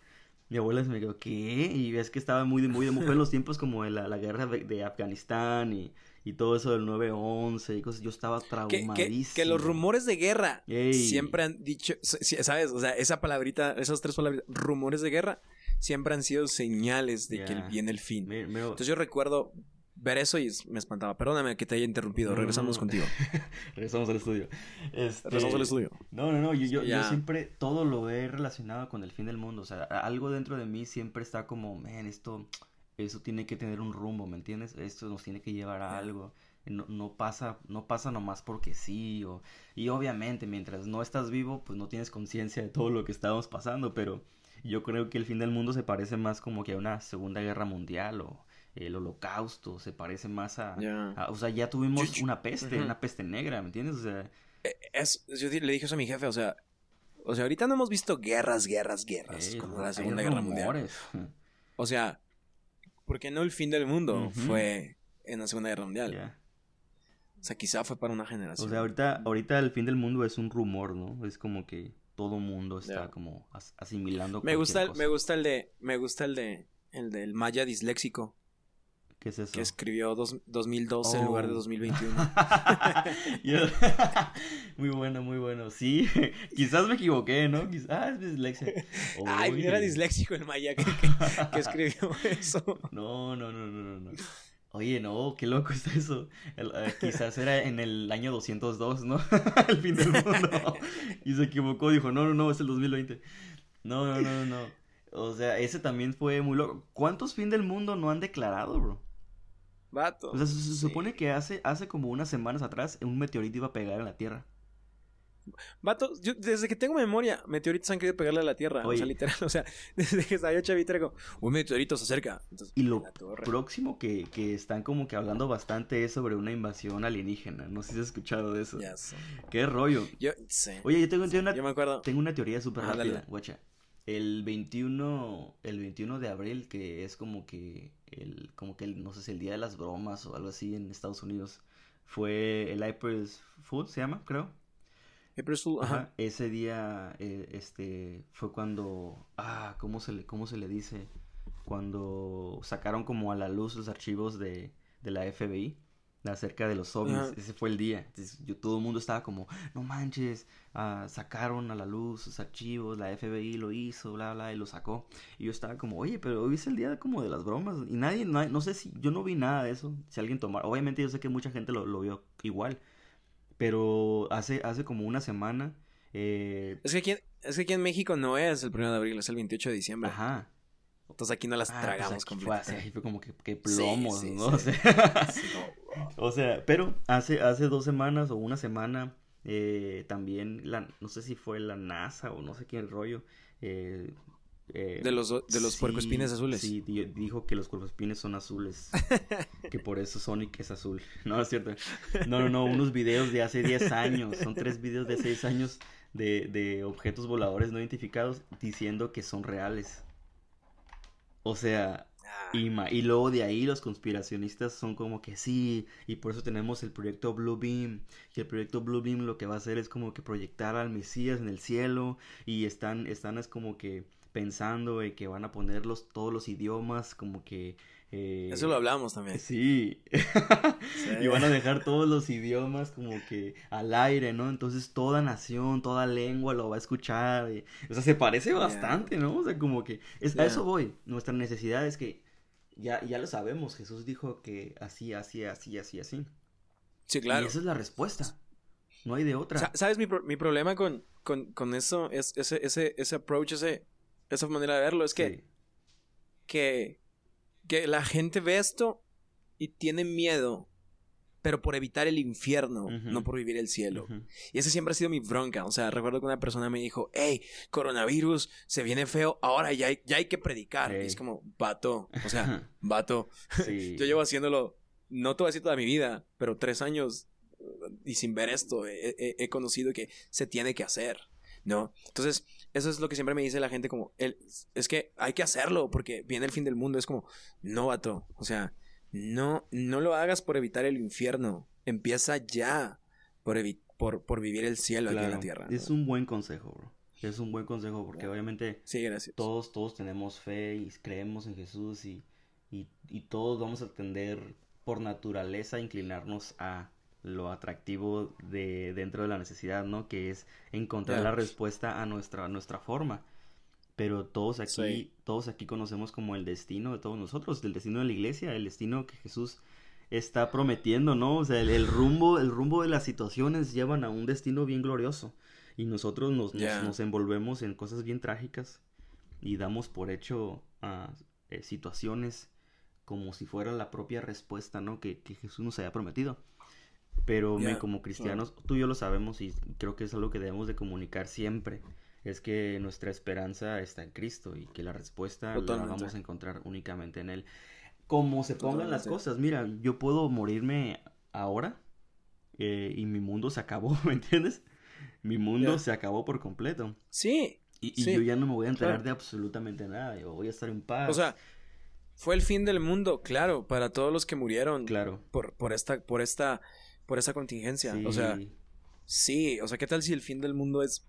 Mi abuela se me quedó, ¿qué? Y ves que estaba muy de, muy de fue en los tiempos como de la, la guerra de, de Afganistán y, y todo eso del 9-11 y cosas. Yo estaba traumadísimo. que, que los rumores de guerra Ey. siempre han dicho, ¿sabes? O sea, esa palabrita, esas tres palabras, rumores de guerra, siempre han sido señales de que viene el fin. Me- me- Entonces yo recuerdo ver eso y me espantaba. Perdóname que te haya interrumpido. No, Regresamos no. contigo. Regresamos al estudio. Este, Regresamos al estudio. No, no, no, yo, yo, yo siempre todo lo he relacionado con el fin del mundo, o sea, algo dentro de mí siempre está como, man, esto, eso tiene que tener un rumbo, ¿me entiendes? Esto nos tiene que llevar a algo, no, no pasa, no pasa nomás porque sí, o, y obviamente mientras no estás vivo, pues no tienes conciencia de todo lo que estamos pasando, pero yo creo que el fin del mundo se parece más como que a una segunda guerra mundial, o el holocausto, se parece más a, o sea, ya tuvimos Yo- yo- una peste, una peste negra, ¿me entiendes? O sea, Es, yo le dije eso a mi jefe, o sea, o sea, ahorita no hemos visto guerras, guerras, guerras, Eh, como la Segunda Guerra Mundial. rumores. O sea, porque no el fin del mundo fue en la Segunda Guerra Mundial. O sea, quizá fue para una generación. O sea, ahorita, ahorita el fin del mundo es un rumor, ¿no? Es como que todo mundo está como as- asimilando. me gusta, el, me gusta el de, me gusta el de, el del maya disléxico. ¿Qué es eso? Que escribió dos, 2012 en lugar de Oh. 2021. Yo- muy bueno, muy bueno. Sí, quizás me equivoqué, ¿no? Quizás ah, es dislexia. Ay, Oye. era disléxico el maya que, que- que escribió eso. No, no, no, no, no. Oye, no, qué loco está eso. El- eh, quizás era en el año 202, ¿no? el fin del mundo. Y se equivocó, dijo, no, no, no, es el 2020. No, no, no, no, no. O sea, ese también fue muy loco. ¿Cuántos fin del mundo no han declarado, bro? Vato. O sea, se, se Sí. supone que hace, hace como unas semanas atrás un meteorito iba a pegar en la Tierra. Vato, yo desde que tengo memoria, meteoritos han querido pegarle a la Tierra. O sea, literal. O sea, desde que estaba yo era como, un meteorito se acerca. Entonces, Y lo próximo que, que están como que hablando bastante es sobre una invasión alienígena. No sé si has escuchado de eso. Ya sé. Qué rollo. Yo, sí. Oye, yo tengo, una, Yo me acuerdo. tengo una teoría súper Ajá, rápida, dale. guacha. El 21, el 21 de abril, que es como que el, como que el, no sé si el día de las bromas o algo así en Estados Unidos, fue el April Fool, se llama, creo. April Ajá. ajá. Ese día, eh, este, fue cuando, ah, ¿cómo se le, cómo se le dice? Cuando sacaron como a la luz los archivos de, de la FBI acerca de los ovnis. Ajá. Ese fue el día. Entonces, yo, todo el mundo estaba como, no manches, ah, sacaron a la luz sus archivos, la FBI lo hizo, bla, bla, y lo sacó. Y yo estaba como, oye, pero hoy es el día como de las bromas. Y nadie, nadie- no sé si, yo no vi nada de eso. Si alguien tomara, obviamente yo sé que mucha gente lo, lo vio igual. Pero hace, hace como una semana, eh, Es que, aquí, en- es que aquí en México no es el 1 de abril, es el 28 de diciembre. ajá. Entonces aquí no las Ah, pues tragamos fue, así, completamente. ahí fue como que, que Sí, plomos, sí, ¿no? sí. O sea, Sí, como, o sea, pero hace, hace dos semanas o una semana eh, también, la, no sé si fue la NASA o no sé quién rollo. eh, eh, De los, de los sí, puercoespines azules. Sí, di- dijo que los puercoespines son azules. que por eso Sonic es azul. No, es cierto. No, no, no, unos videos de hace 10 años. Son tres videos de 6 años de, de objetos voladores no identificados diciendo que son reales. O sea, Ah, y, y luego de ahí los conspiracionistas son como que sí, y por eso tenemos el proyecto Blue Beam, y el proyecto Blue Beam lo que va a hacer es como que proyectar al Mesías en el cielo, y están, están es como que pensando en que van a poner los, todos los idiomas como que... eh, Eso lo hablamos también. Sí. y van a dejar todos los idiomas como que al aire, ¿no? Entonces toda nación, toda lengua lo va a escuchar. y- o sea, se parece bastante, ¿no? O sea, como que es, a eso voy. Nuestra necesidad es que ya, ya lo sabemos. Jesús dijo que así, así, así, así, así. Sí, Y claro. esa es la respuesta. No hay de otra. Sa- ¿Sabes? Mi, pro- mi problema con, con, con eso es ese, ese, ese approach, ese, esa manera de verlo. Es que, Sí. que, que la gente ve esto y tiene miedo, pero por evitar el infierno, Ujú. no por vivir el cielo. Ujú. Y esa siempre ha sido mi bronca. O sea, recuerdo que una persona me dijo, hey, coronavirus, se viene feo, ahora ya hay, ya hay que predicar. Y Ey. es como, vato, o sea, vato. Sí. Yo llevo haciéndolo, no te voy a decir toda mi vida, pero tres años uh, y sin ver esto, he, he- he conocido que se tiene que hacer, ¿no? Entonces, eso es lo que siempre me dice la gente como, el, es que hay que hacerlo porque viene el fin del mundo, es como, no, vato, o sea, no, no lo hagas por evitar el infierno, empieza ya por, por, por vivir el cielo aquí en la tierra. ¿no? Es un buen consejo, bro. Es un buen consejo porque obviamente Sí, gracias. todos, todos tenemos fe y creemos en Jesús y, y, y todos vamos a tender por naturaleza a inclinarnos a lo atractivo de dentro de la necesidad, ¿no? Que es encontrar la respuesta a nuestra, a nuestra forma. Pero todos aquí, Sí. todos aquí conocemos como el destino de todos nosotros, el destino de la iglesia, el destino que Jesús está prometiendo, ¿no? O sea, el, el rumbo, el rumbo de las situaciones llevan a un destino bien glorioso. Y nosotros nos, nos- envolvemos en cosas bien trágicas y damos por hecho a situaciones como si fuera la propia respuesta, ¿no? Que, que Jesús nos haya prometido. Pero como cristianos, tú y yo lo sabemos y creo que es algo que debemos de comunicar siempre. Es que nuestra esperanza está en Cristo y que la respuesta Totalmente. la vamos a encontrar únicamente en Él. Como se pongan las cosas, mira, yo puedo morirme ahora eh, y mi mundo se acabó, ¿me entiendes? Mi mundo se acabó por completo. Sí, Y, y Sí, yo ya no me voy a enterar claro. de absolutamente nada. Yo voy a estar en paz. o sea, fue el fin del mundo, claro, para todos los que murieron claro. por, por esta, por esta, por esta contingencia. O sea, Sí. o sea, ¿qué tal si el fin del mundo es.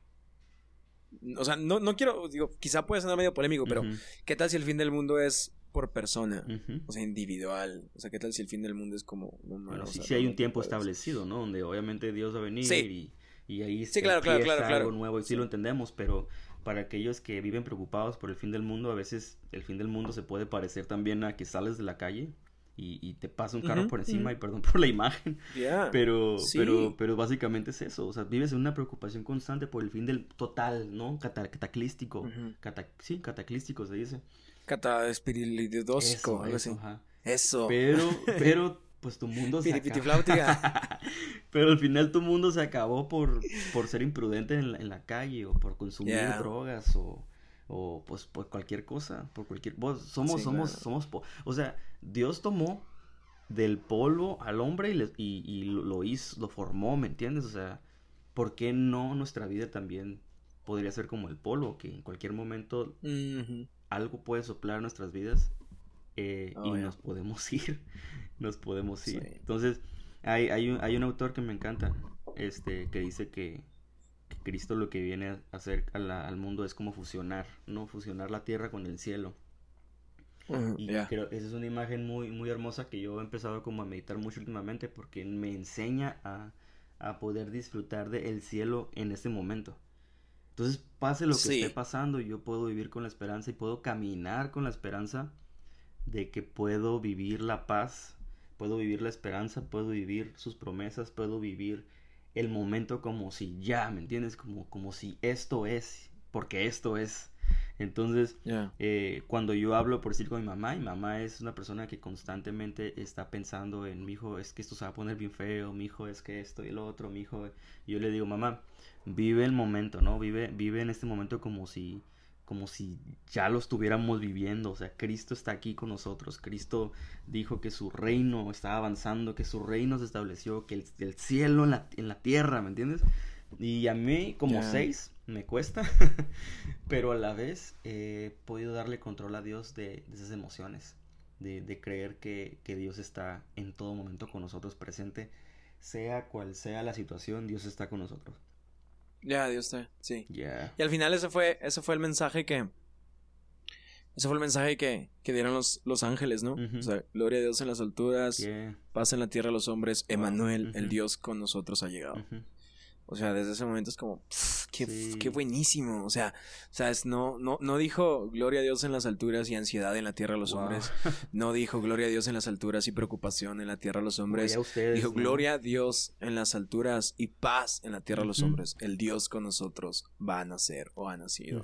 O sea, no, no quiero, digo, quizá puede sonar medio polémico, pero. ¿qué tal si el fin del mundo es por persona. O sea, individual. O sea, ¿qué tal si el fin del mundo es como... No, Bueno, o sí, sea, sí hay un tiempo puedes- establecido, ¿no? Donde obviamente Dios va a venir Sí. y, y ahí Sí, claro, claro, claro, algo nuevo y Sí. lo entendemos, pero para aquellos que viven preocupados por el fin del mundo, a veces el fin del mundo se puede parecer también a que sales de la calle y, y te pasa un carro por encima y perdón por la imagen, pero, Sí. pero, pero básicamente es eso, o sea, vives en una preocupación constante por el fin del total, ¿no? Cata- cataclístico, cata- sí, cataclístico se dice. Cata espirilidósico, Eso, algo eso, así. ajá. Eso. Pero, pero, pues tu mundo se. Pero al final tu mundo se acabó por, por ser imprudente en la, en la calle o por consumir Yeah. drogas o, o pues por cualquier cosa, por cualquier vos somos Sí, somos claro. somos o sea, Dios tomó del polvo al hombre y, le- y, y lo, hizo, lo formó, ¿me entiendes? O sea, ¿por qué no nuestra vida también podría ser como el polvo que en cualquier momento algo puede soplar nuestras vidas eh, Oh, y nos podemos ir. Nos podemos ir. Sí. Entonces, hay, hay, un, hay un autor que me encanta, este, que dice que Cristo lo que viene a hacer a la- al mundo es como fusionar, ¿no? Fusionar la tierra con el cielo. Y ya. creo esa es una imagen muy, muy hermosa que yo he empezado como a meditar mucho últimamente porque me enseña a, a poder disfrutar del cielo en este momento. Entonces, pase lo que Sí. esté pasando, yo puedo vivir con la esperanza y puedo caminar con la esperanza de que puedo vivir la paz, puedo vivir la esperanza, puedo vivir sus promesas, puedo vivir el momento como si ya, ¿me entiendes? Como, como si esto es, porque esto es. Entonces, eh, cuando yo hablo, por decir, con mi mamá, mi mamá es una persona que constantemente está pensando en mi hijo, es que esto se va a poner bien feo, mi hijo es que esto y lo otro, mi hijo. Yo le digo, mamá, vive el momento, ¿no? Vive, vive en este momento como si, como si ya lo estuviéramos viviendo. O sea, Cristo está aquí con nosotros. Cristo dijo que su reino estaba avanzando, que su reino se estableció, que el, el cielo en la, en la tierra, ¿me entiendes? Y a mí, como seis, me cuesta, pero a la vez eh, he podido darle control a Dios de, de esas emociones, de, de creer que, que Dios está en todo momento con nosotros presente, sea cual sea la situación, Dios está con nosotros. Ya, Dios te. Sí. Y al final ese fue, ese fue el mensaje que. Ese fue el mensaje que, que dieron los, los ángeles, ¿no? O sea, gloria a Dios en las alturas, Yeah. paz en la tierra a los hombres, Emanuel, el. Dios con nosotros ha llegado. Ujú. O sea, desde ese momento es como, pff, qué, Sí. qué buenísimo. O sea, ¿sabes? No, no, no dijo gloria a Dios en las alturas y ansiedad en la tierra a los Wow. hombres. No dijo gloria a Dios en las alturas y preocupación en la tierra a los hombres. Oye, a ustedes, Dijo ¿no? gloria a Dios en las alturas y paz en la tierra a los hombres. El Dios con nosotros va a nacer o ha nacido.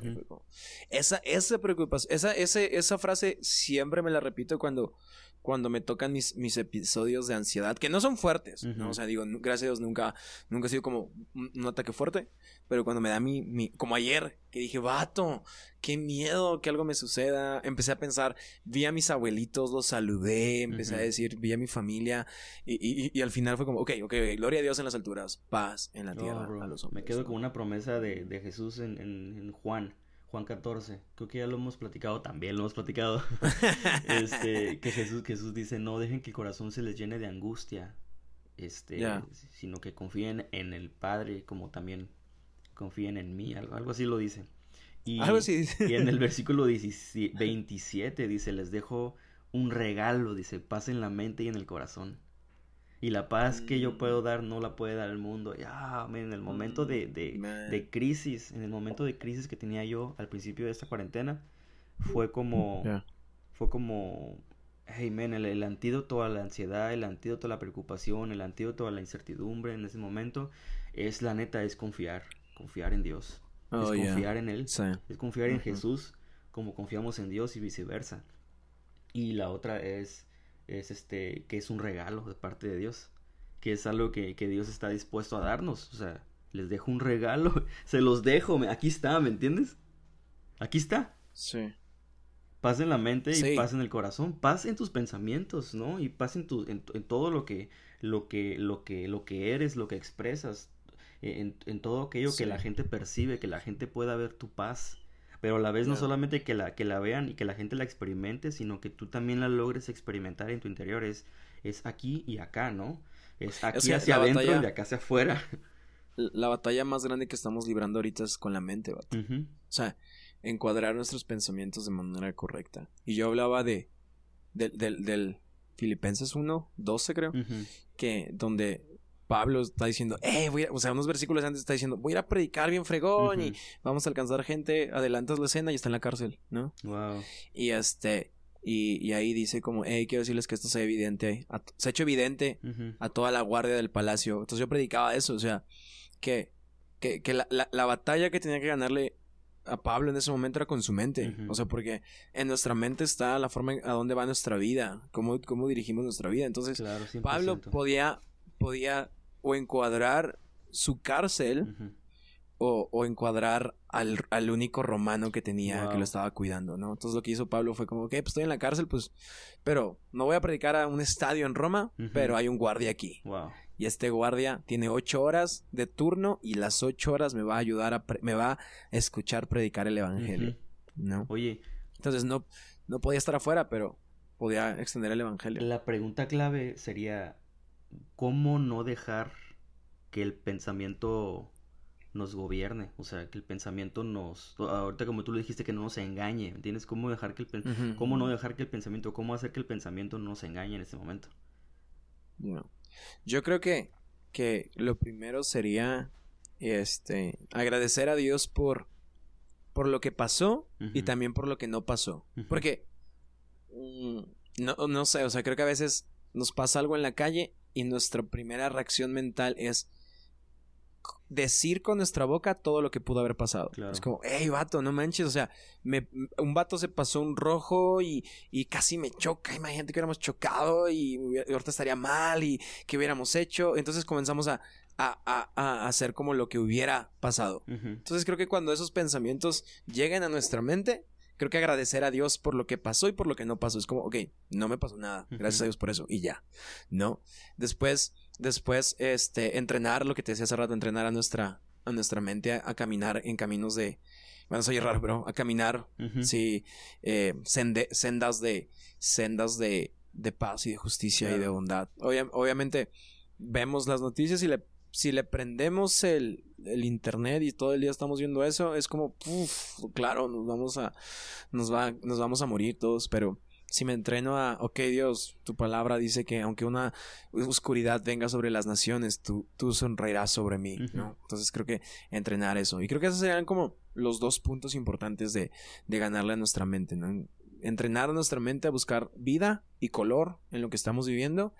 Esa, esa preocupación, esa, ese, esa frase siempre me la repito cuando, cuando me tocan mis, mis episodios de ansiedad, que no son fuertes, ¿no? O sea, digo, gracias a Dios nunca, nunca ha sido como un, un ataque fuerte, pero cuando me da mi, mi, como ayer, que dije, vato, qué miedo que algo me suceda, empecé a pensar, vi a mis abuelitos, los saludé, empecé a decir, vi a mi familia, y, y, y al final fue como, ok, ok, gloria a Dios en las alturas, paz en la tierra bro, a los Me hombres. quedo ¿no? con una promesa de, de Jesús en, en- en Juan, Juan 14. Creo que ya lo hemos platicado, también lo hemos platicado. este, que Jesús, Jesús dice, no dejen que el corazón se les llene de angustia, este, sino que confíen en el Padre como también confíen en mí, algo, algo así lo dice. Y, Algo así. y en el versículo 17 27 dice, les dejo un regalo, dice, paz en la mente y en el corazón. Y la paz que yo Mm. puedo dar no la puede dar el mundo. Ya, man, en el momento de, de, de crisis, en el momento de crisis que tenía yo al principio de esta cuarentena, fue como, Ya. fue como, hey, man, el, el antídoto a la ansiedad, el antídoto a la preocupación, el antídoto a la incertidumbre en ese momento, es la neta, es confiar, confiar en Dios, Oh, es yeah. confiar en Él, Sí. es confiar en Ujú. Jesús como confiamos en Dios y viceversa. Y la otra es, es este, que es un regalo de parte de Dios, que es algo que, que Dios está dispuesto a darnos. O sea, les dejo un regalo, se los dejo, me- aquí está, ¿me entiendes? Aquí está. Sí. Paz en la mente y paz en el corazón, paz en tus pensamientos, ¿no? Y paz en, tu, en, en todo lo que, lo que, lo que, lo que eres, lo que expresas, en, en todo aquello Sí. que la gente percibe, que la gente pueda ver tu paz. Pero a la vez no solamente que la, que la vean y que la gente la experimente, sino que tú también la logres experimentar en tu interior. Es, es aquí y acá, ¿no? Es aquí sea, hacia adentro y batalla- acá hacia afuera. La batalla más grande que estamos librando ahorita es con la mente, vato. O sea, encuadrar nuestros pensamientos de manera correcta. Y yo hablaba de, del, del, del Filipenses 1, 12 creo, que donde Pablo está diciendo, eh, voy a-", o sea, unos versículos antes está diciendo, voy a ir a predicar bien fregón y vamos a alcanzar gente, adelantas la escena y está en la cárcel, ¿no? Wow. Y este, y, y ahí dice como, hey, quiero decirles que esto sea evidente, a- se ha hecho evidente a toda la guardia del palacio. Entonces yo predicaba eso, o sea, que, que, que la, la, la batalla que tenía que ganarle a Pablo en ese momento era con su mente. O sea, porque en nuestra mente está la forma en- a dónde va nuestra vida, cómo, cómo dirigimos nuestra vida. Entonces, Claro, 100%. Pablo podía, podía o encuadrar su cárcel o, o encuadrar al, al único romano que tenía, que lo estaba cuidando, ¿no? Entonces lo que hizo Pablo fue como, ok, pues estoy en la cárcel, pues, pero no voy a predicar a un estadio en Roma, pero hay un guardia aquí. Wow. Y este guardia tiene ocho horas de turno y las ocho horas me va a ayudar a, me va a escuchar predicar el evangelio. ¿no? Oye, Entonces no, no podía estar afuera, pero podía extender el evangelio. la pregunta clave sería, ¿cómo no dejar que el pensamiento nos gobierne? O sea, que el pensamiento nos... Ahorita como tú lo dijiste, que no nos engañe, ¿entiendes? ¿Cómo dejar que el pen-. ¿Cómo no dejar que el pensamiento, cómo hacer que el pensamiento no nos engañe en este momento? No. Yo creo que, que lo primero sería este agradecer a Dios por, por lo que pasó y también por lo que no pasó. Porque mm, no, no sé, o sea, creo que a veces nos pasa algo en la calle y nuestra primera reacción mental es decir con nuestra boca todo lo que pudo haber pasado. Claro. Es como, hey, vato, no manches, o sea, me, un vato se pasó un rojo y, y casi me choca, imagínate que hubiéramos chocado y, ahorita estaría mal y que hubiéramos hecho. Entonces comenzamos a, a, a- a hacer como lo que hubiera pasado. Entonces creo que cuando esos pensamientos lleguen a nuestra mente, creo que agradecer a Dios por lo que pasó y por lo que no pasó. Es como, ok, no me pasó nada. Gracias a Dios por eso. Y ya. ¿No? Después, después, este, entrenar lo que te decía hace rato, entrenar a nuestra, a nuestra mente a, a caminar en caminos de. Bueno, soy raro, pero a caminar, sí, eh, sende- sendas de, sendas de, de paz y de justicia y de bondad. Obvia- obviamente, vemos las noticias y le, si le prendemos el, el internet y todo el día estamos viendo eso, es como, puf, claro, nos vamos a, nos va, nos vamos a morir todos, pero si me entreno a, ok Dios, tu palabra dice que aunque una oscuridad venga sobre las naciones, tú, tú sonreirás sobre mí. ¿no? Entonces creo que entrenar eso. Y creo que esos serían como los dos puntos importantes de, de ganarle a nuestra mente, ¿no? Entrenar a nuestra mente a buscar vida y color en lo que estamos viviendo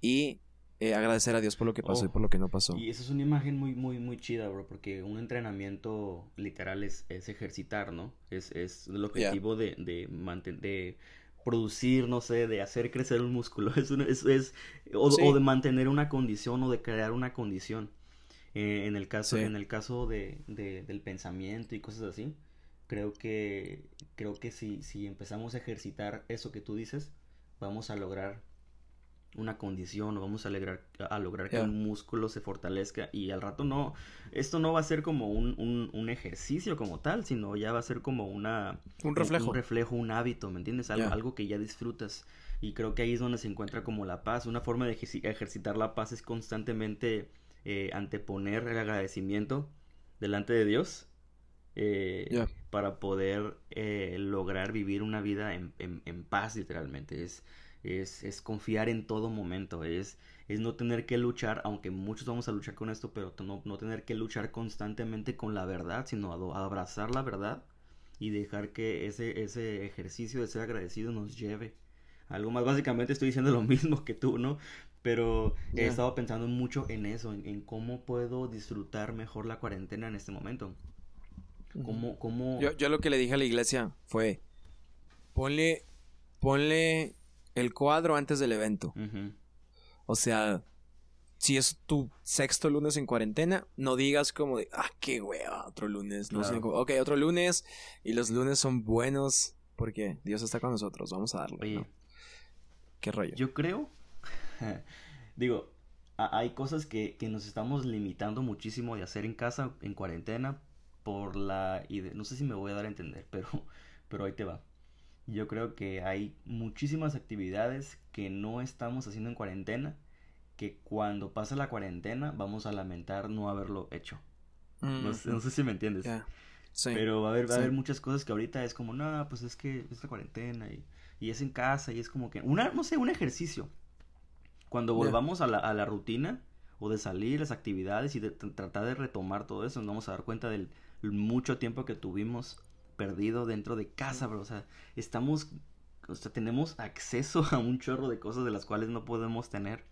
y eh, agradecer a Dios por lo que pasó y Oh, por lo que no pasó. Y esa es una imagen muy, muy, muy chida, bro, porque un entrenamiento literal es, es ejercitar, ¿no? Es, es el objetivo de, de, manten- de producir, no sé, de hacer crecer un músculo, es, una- es, es- o, Sí. o de mantener una condición o de crear una condición. Eh, en el caso, Sí. en el caso de, de- del pensamiento y cosas así, creo que, creo que si, si empezamos a ejercitar eso que tú dices, vamos a lograr una condición o vamos a lograr, a lograr que Ya. un músculo se fortalezca y al rato no, esto no va a ser como un, un, un ejercicio como tal, sino ya va a ser como una... Un reflejo. Un, reflejo, un hábito, ¿me entiendes? Algo, algo que ya disfrutas. Y creo que ahí es donde se encuentra como la paz. Una forma de ejerci- ejercitar la paz es constantemente eh, anteponer el agradecimiento delante de Dios. eh, para poder eh, lograr vivir una vida en, en- en paz literalmente es, es, es confiar en todo momento es, es no tener que luchar aunque muchos vamos a luchar con esto pero no, no tener que luchar constantemente con la verdad sino abrazar la verdad y dejar que ese, ese ejercicio de ser agradecido nos lleve. Algo más básicamente estoy diciendo lo mismo que tú no pero he Ya. estado pensando mucho en eso en, en cómo puedo disfrutar mejor la cuarentena en este momento. Cómo, cómo... Yo, yo lo que le dije a la iglesia fue, ponle, ponle el cuadro antes del evento. O sea, si es tu sexto lunes en cuarentena, no digas como de, ah, qué wea, otro lunes. No, Claro. sino como, ok, otro lunes. Y los lunes son buenos porque Dios está con nosotros. Vamos a darle. Oye, ¿no? ¿Qué rollo? yo creo, digo, hay cosas que, que nos estamos limitando muchísimo de hacer en casa, en cuarentena, por la idea, no sé si me voy a dar a entender, pero, pero ahí te va. Yo creo que hay muchísimas actividades que no estamos haciendo en cuarentena, que cuando pase la cuarentena vamos a lamentar no haberlo hecho. No sé, no sé si me entiendes. Sí. Pero va a haber, va a haber muchas cosas que ahorita es como, no, pues es que es la cuarentena y y es en casa y es como que, una, no sé, un ejercicio. Cuando volvamos a, la, a la rutina o de salir, las actividades y de tratar de retomar todo eso, nos vamos a dar cuenta del mucho tiempo que tuvimos perdido dentro de casa, bro. O sea, estamos, o sea, tenemos acceso a un chorro de cosas de las cuales no podemos tener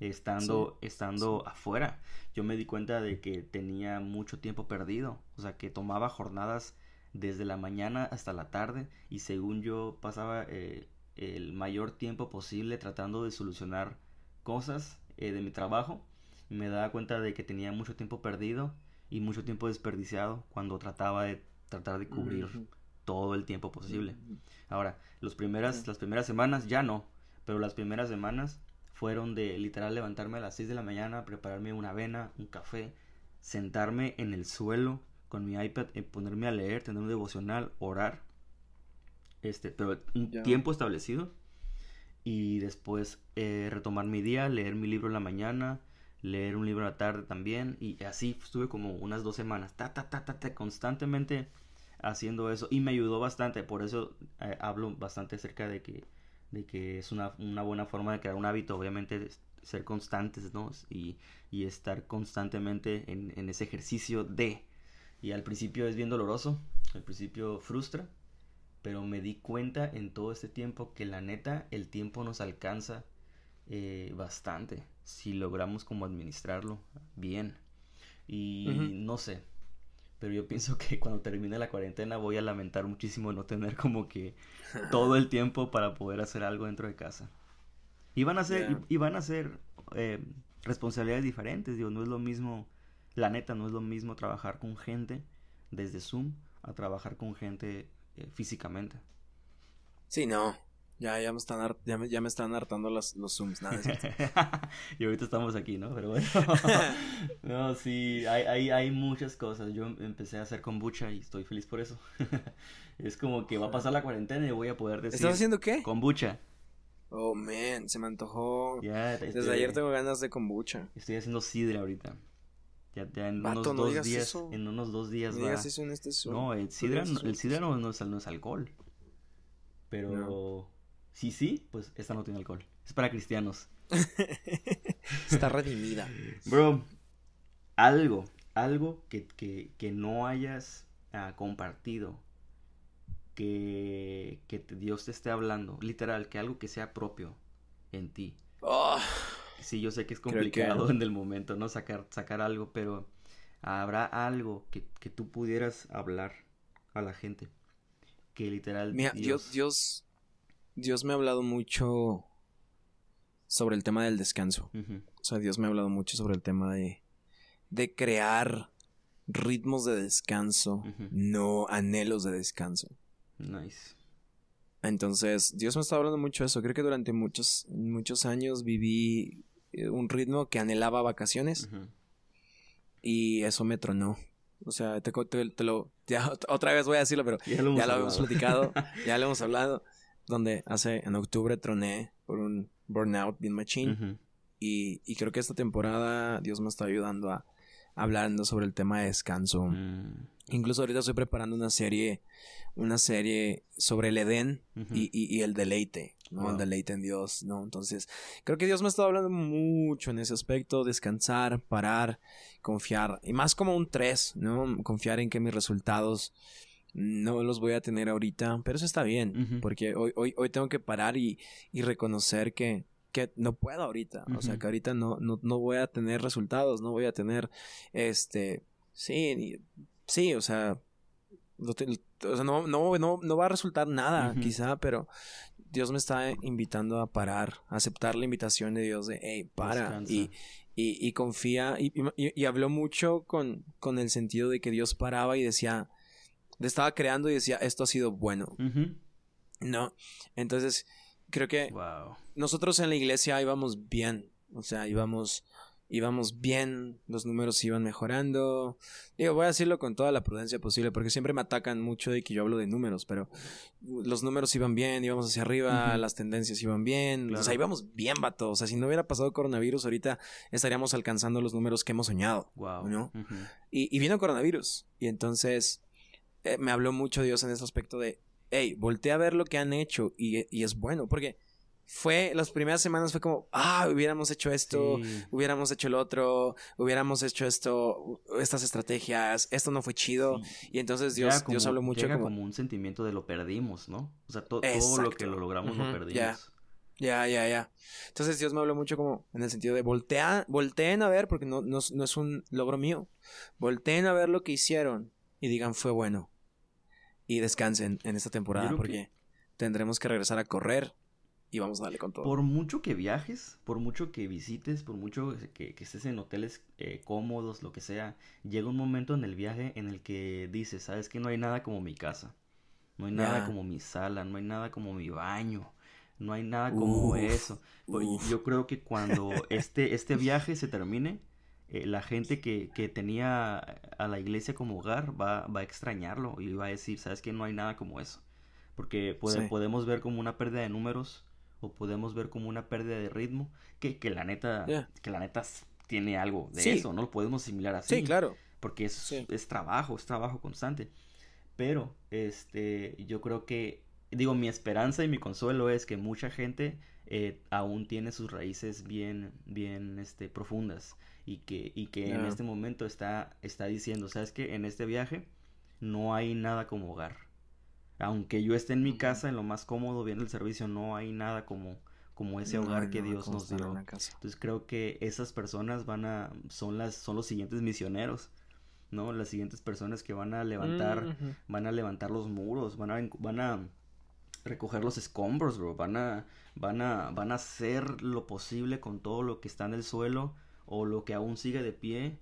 estando, estando afuera. Yo me di cuenta de que tenía mucho tiempo perdido. O sea, que tomaba jornadas desde la mañana hasta la tarde y según yo pasaba eh, el mayor tiempo posible tratando de solucionar cosas eh, de mi trabajo. Me daba cuenta de que tenía mucho tiempo perdido y mucho tiempo desperdiciado cuando trataba de tratar de cubrir todo el tiempo posible. Ahora, los primeras, las primeras semanas ya no, pero las primeras semanas fueron de literal levantarme a las 6 de la mañana, prepararme una avena, un café, sentarme en el suelo con mi iPad, y ponerme a leer, tener un devocional, orar, este, pero un tiempo establecido. Y después eh, retomar mi día, leer mi libro en la mañana, leer un libro a la tarde también. Y así estuve como unas dos semanas, ta, ta, ta, ta, constantemente haciendo eso y me ayudó bastante, por eso eh, hablo bastante acerca de que, de que es una, una, buena forma de crear un hábito, obviamente ser constantes, ¿no? Y, y estar constantemente en, en ese ejercicio de, y al principio es bien doloroso, al principio frustra, pero me di cuenta en todo este tiempo que la neta el tiempo nos alcanza eh, bastante si logramos como administrarlo bien. Y no sé, pero yo pienso que cuando termine la cuarentena voy a lamentar muchísimo no tener como que todo el tiempo para poder hacer algo dentro de casa. Y van a ser, y, van a ser eh, responsabilidades diferentes, digo, no es lo mismo, la neta, no es lo mismo trabajar con gente desde Zoom a trabajar con gente eh, físicamente. Sí, no. Ya, ya me están, ya me, ya me están hartando los, los zooms, nada. y ahorita estamos aquí, ¿no? Pero bueno. no, sí, hay, hay, hay muchas cosas. Yo empecé a hacer kombucha y estoy feliz por eso. es como que va a pasar la cuarentena y voy a poder decir. ¿Estás haciendo qué? Kombucha. Oh, man, se me antojó. Desde ayer tengo ganas de kombucha. Estoy haciendo sidra ahorita. Ya, ya en unos dos días. En unos dos días no va. Eso en este no, el sidra, no, el sidra no, no, es, no es alcohol. Pero si sí, pues esta no tiene alcohol. Es para cristianos. Está redimida. Bro, algo, algo que, que, que no hayas ah, compartido, que, que Dios te esté hablando, literal, que algo que sea propio en ti. Oh. Sí, yo sé que es complicado en el momento, ¿no? Sacar, sacar algo, pero habrá algo que, que tú pudieras hablar a la gente. Que literal. Mira, Dios, Dios Dios me ha hablado mucho sobre el tema del descanso. O sea, Dios me ha hablado mucho sobre el tema de, de crear ritmos de descanso, no anhelos de descanso. Nice. Entonces, Dios me está hablando mucho de eso. Creo que durante muchos, muchos años viví eh, un ritmo que anhelaba vacaciones. Y eso me tronó. O sea, te, lo. Ya, otra vez voy a decirlo, pero ya lo, ya lo hemos platicado. ya lo hemos hablado donde hace en octubre troné por un burnout bien machine. y, y, creo que esta temporada Dios me está ayudando a hablando sobre el tema de descanso. Mm. Incluso ahorita estoy preparando una serie, una serie sobre el Edén y, y, el deleite, ¿no? El deleite en Dios, ¿no? Entonces, creo que Dios me está hablando mucho en ese aspecto, descansar, parar, confiar, y más como un tres, ¿no? Confiar en que mis resultados no los voy a tener ahorita, pero eso está bien, porque hoy, hoy, hoy tengo que parar y, y reconocer que, que no puedo ahorita, o sea, que ahorita no, no, no, voy a tener resultados, no voy a tener, este, sí, sí, o sea, no, o sea, no, no, no, va a resultar nada, quizá, pero Dios me está invitando a parar, a aceptar la invitación de Dios de, hey, para, y, y, y, confía, y, y, habló mucho con, con el sentido de que Dios paraba y decía, estaba creando y decía, esto ha sido bueno. ¿No? Entonces, creo que nosotros en la iglesia íbamos bien. O sea, íbamos, íbamos bien, los números iban mejorando. Digo, voy a decirlo con toda la prudencia posible, porque siempre me atacan mucho de que yo hablo de números, pero los números iban bien, íbamos hacia arriba, las tendencias iban bien. O sea, íbamos bien, vato. O sea, si no hubiera pasado coronavirus, ahorita estaríamos alcanzando los números que hemos soñado. Wow. ¿no? y, y vino coronavirus. Y entonces eh, me habló mucho Dios en ese aspecto de, hey, voltea a ver lo que han hecho y, y es bueno, porque fue, las primeras semanas fue como, ah, hubiéramos hecho esto, Sí. hubiéramos hecho el otro, hubiéramos hecho esto, estas estrategias, esto no fue chido. Sí. Y entonces Dios, Dios habló mucho llega como, como un sentimiento de lo perdimos, ¿no? O sea, to- todo lo que lo logramos lo ya. perdimos. ya, ya, ya. Entonces Dios me habló mucho como en el sentido de voltea, volteen a ver, porque no, no, no es un logro mío, volteen a ver lo que hicieron y digan fue bueno. Y descansen en esta temporada que- porque tendremos que regresar a correr y vamos a darle con todo. Por mucho que viajes, por mucho que visites, por mucho que, que estés en hoteles eh, cómodos, lo que sea, llega un momento en el viaje en el que dices, sabes que no hay nada como mi casa, no hay nada como mi sala, no hay nada como mi baño, no hay nada como Uf, eso. Uf. Yo creo que cuando este, este viaje se termine, eh, la gente que, que tenía a la iglesia como hogar va, va a extrañarlo y va a decir, sabes que no hay nada como eso. Porque puede- Sí. podemos ver como una pérdida de números o podemos ver como una pérdida de ritmo que, que la neta que la neta tiene algo de Sí. eso, ¿no? Lo podemos asimilar así. Sí, claro. Porque es, Sí. es trabajo, es trabajo constante. Pero, este, yo creo que, digo, mi esperanza y mi consuelo es que mucha gente eh, aún tiene sus raíces bien, bien, este, profundas y que, y que en este momento está, está diciendo, ¿sabes qué? En este viaje no hay nada como hogar. Aunque yo esté en mi casa, en lo más cómodo, viendo el servicio, no hay nada como, como ese hogar que Dios nos dio. Entonces creo que esas personas van a, son las, son los siguientes misioneros, ¿no? Las siguientes personas que van a levantar, Ujú. van a levantar los muros, van a, van a recoger los escombros, bro, van a, van a, van a hacer lo posible con todo lo que está en el suelo o lo que aún sigue de pie,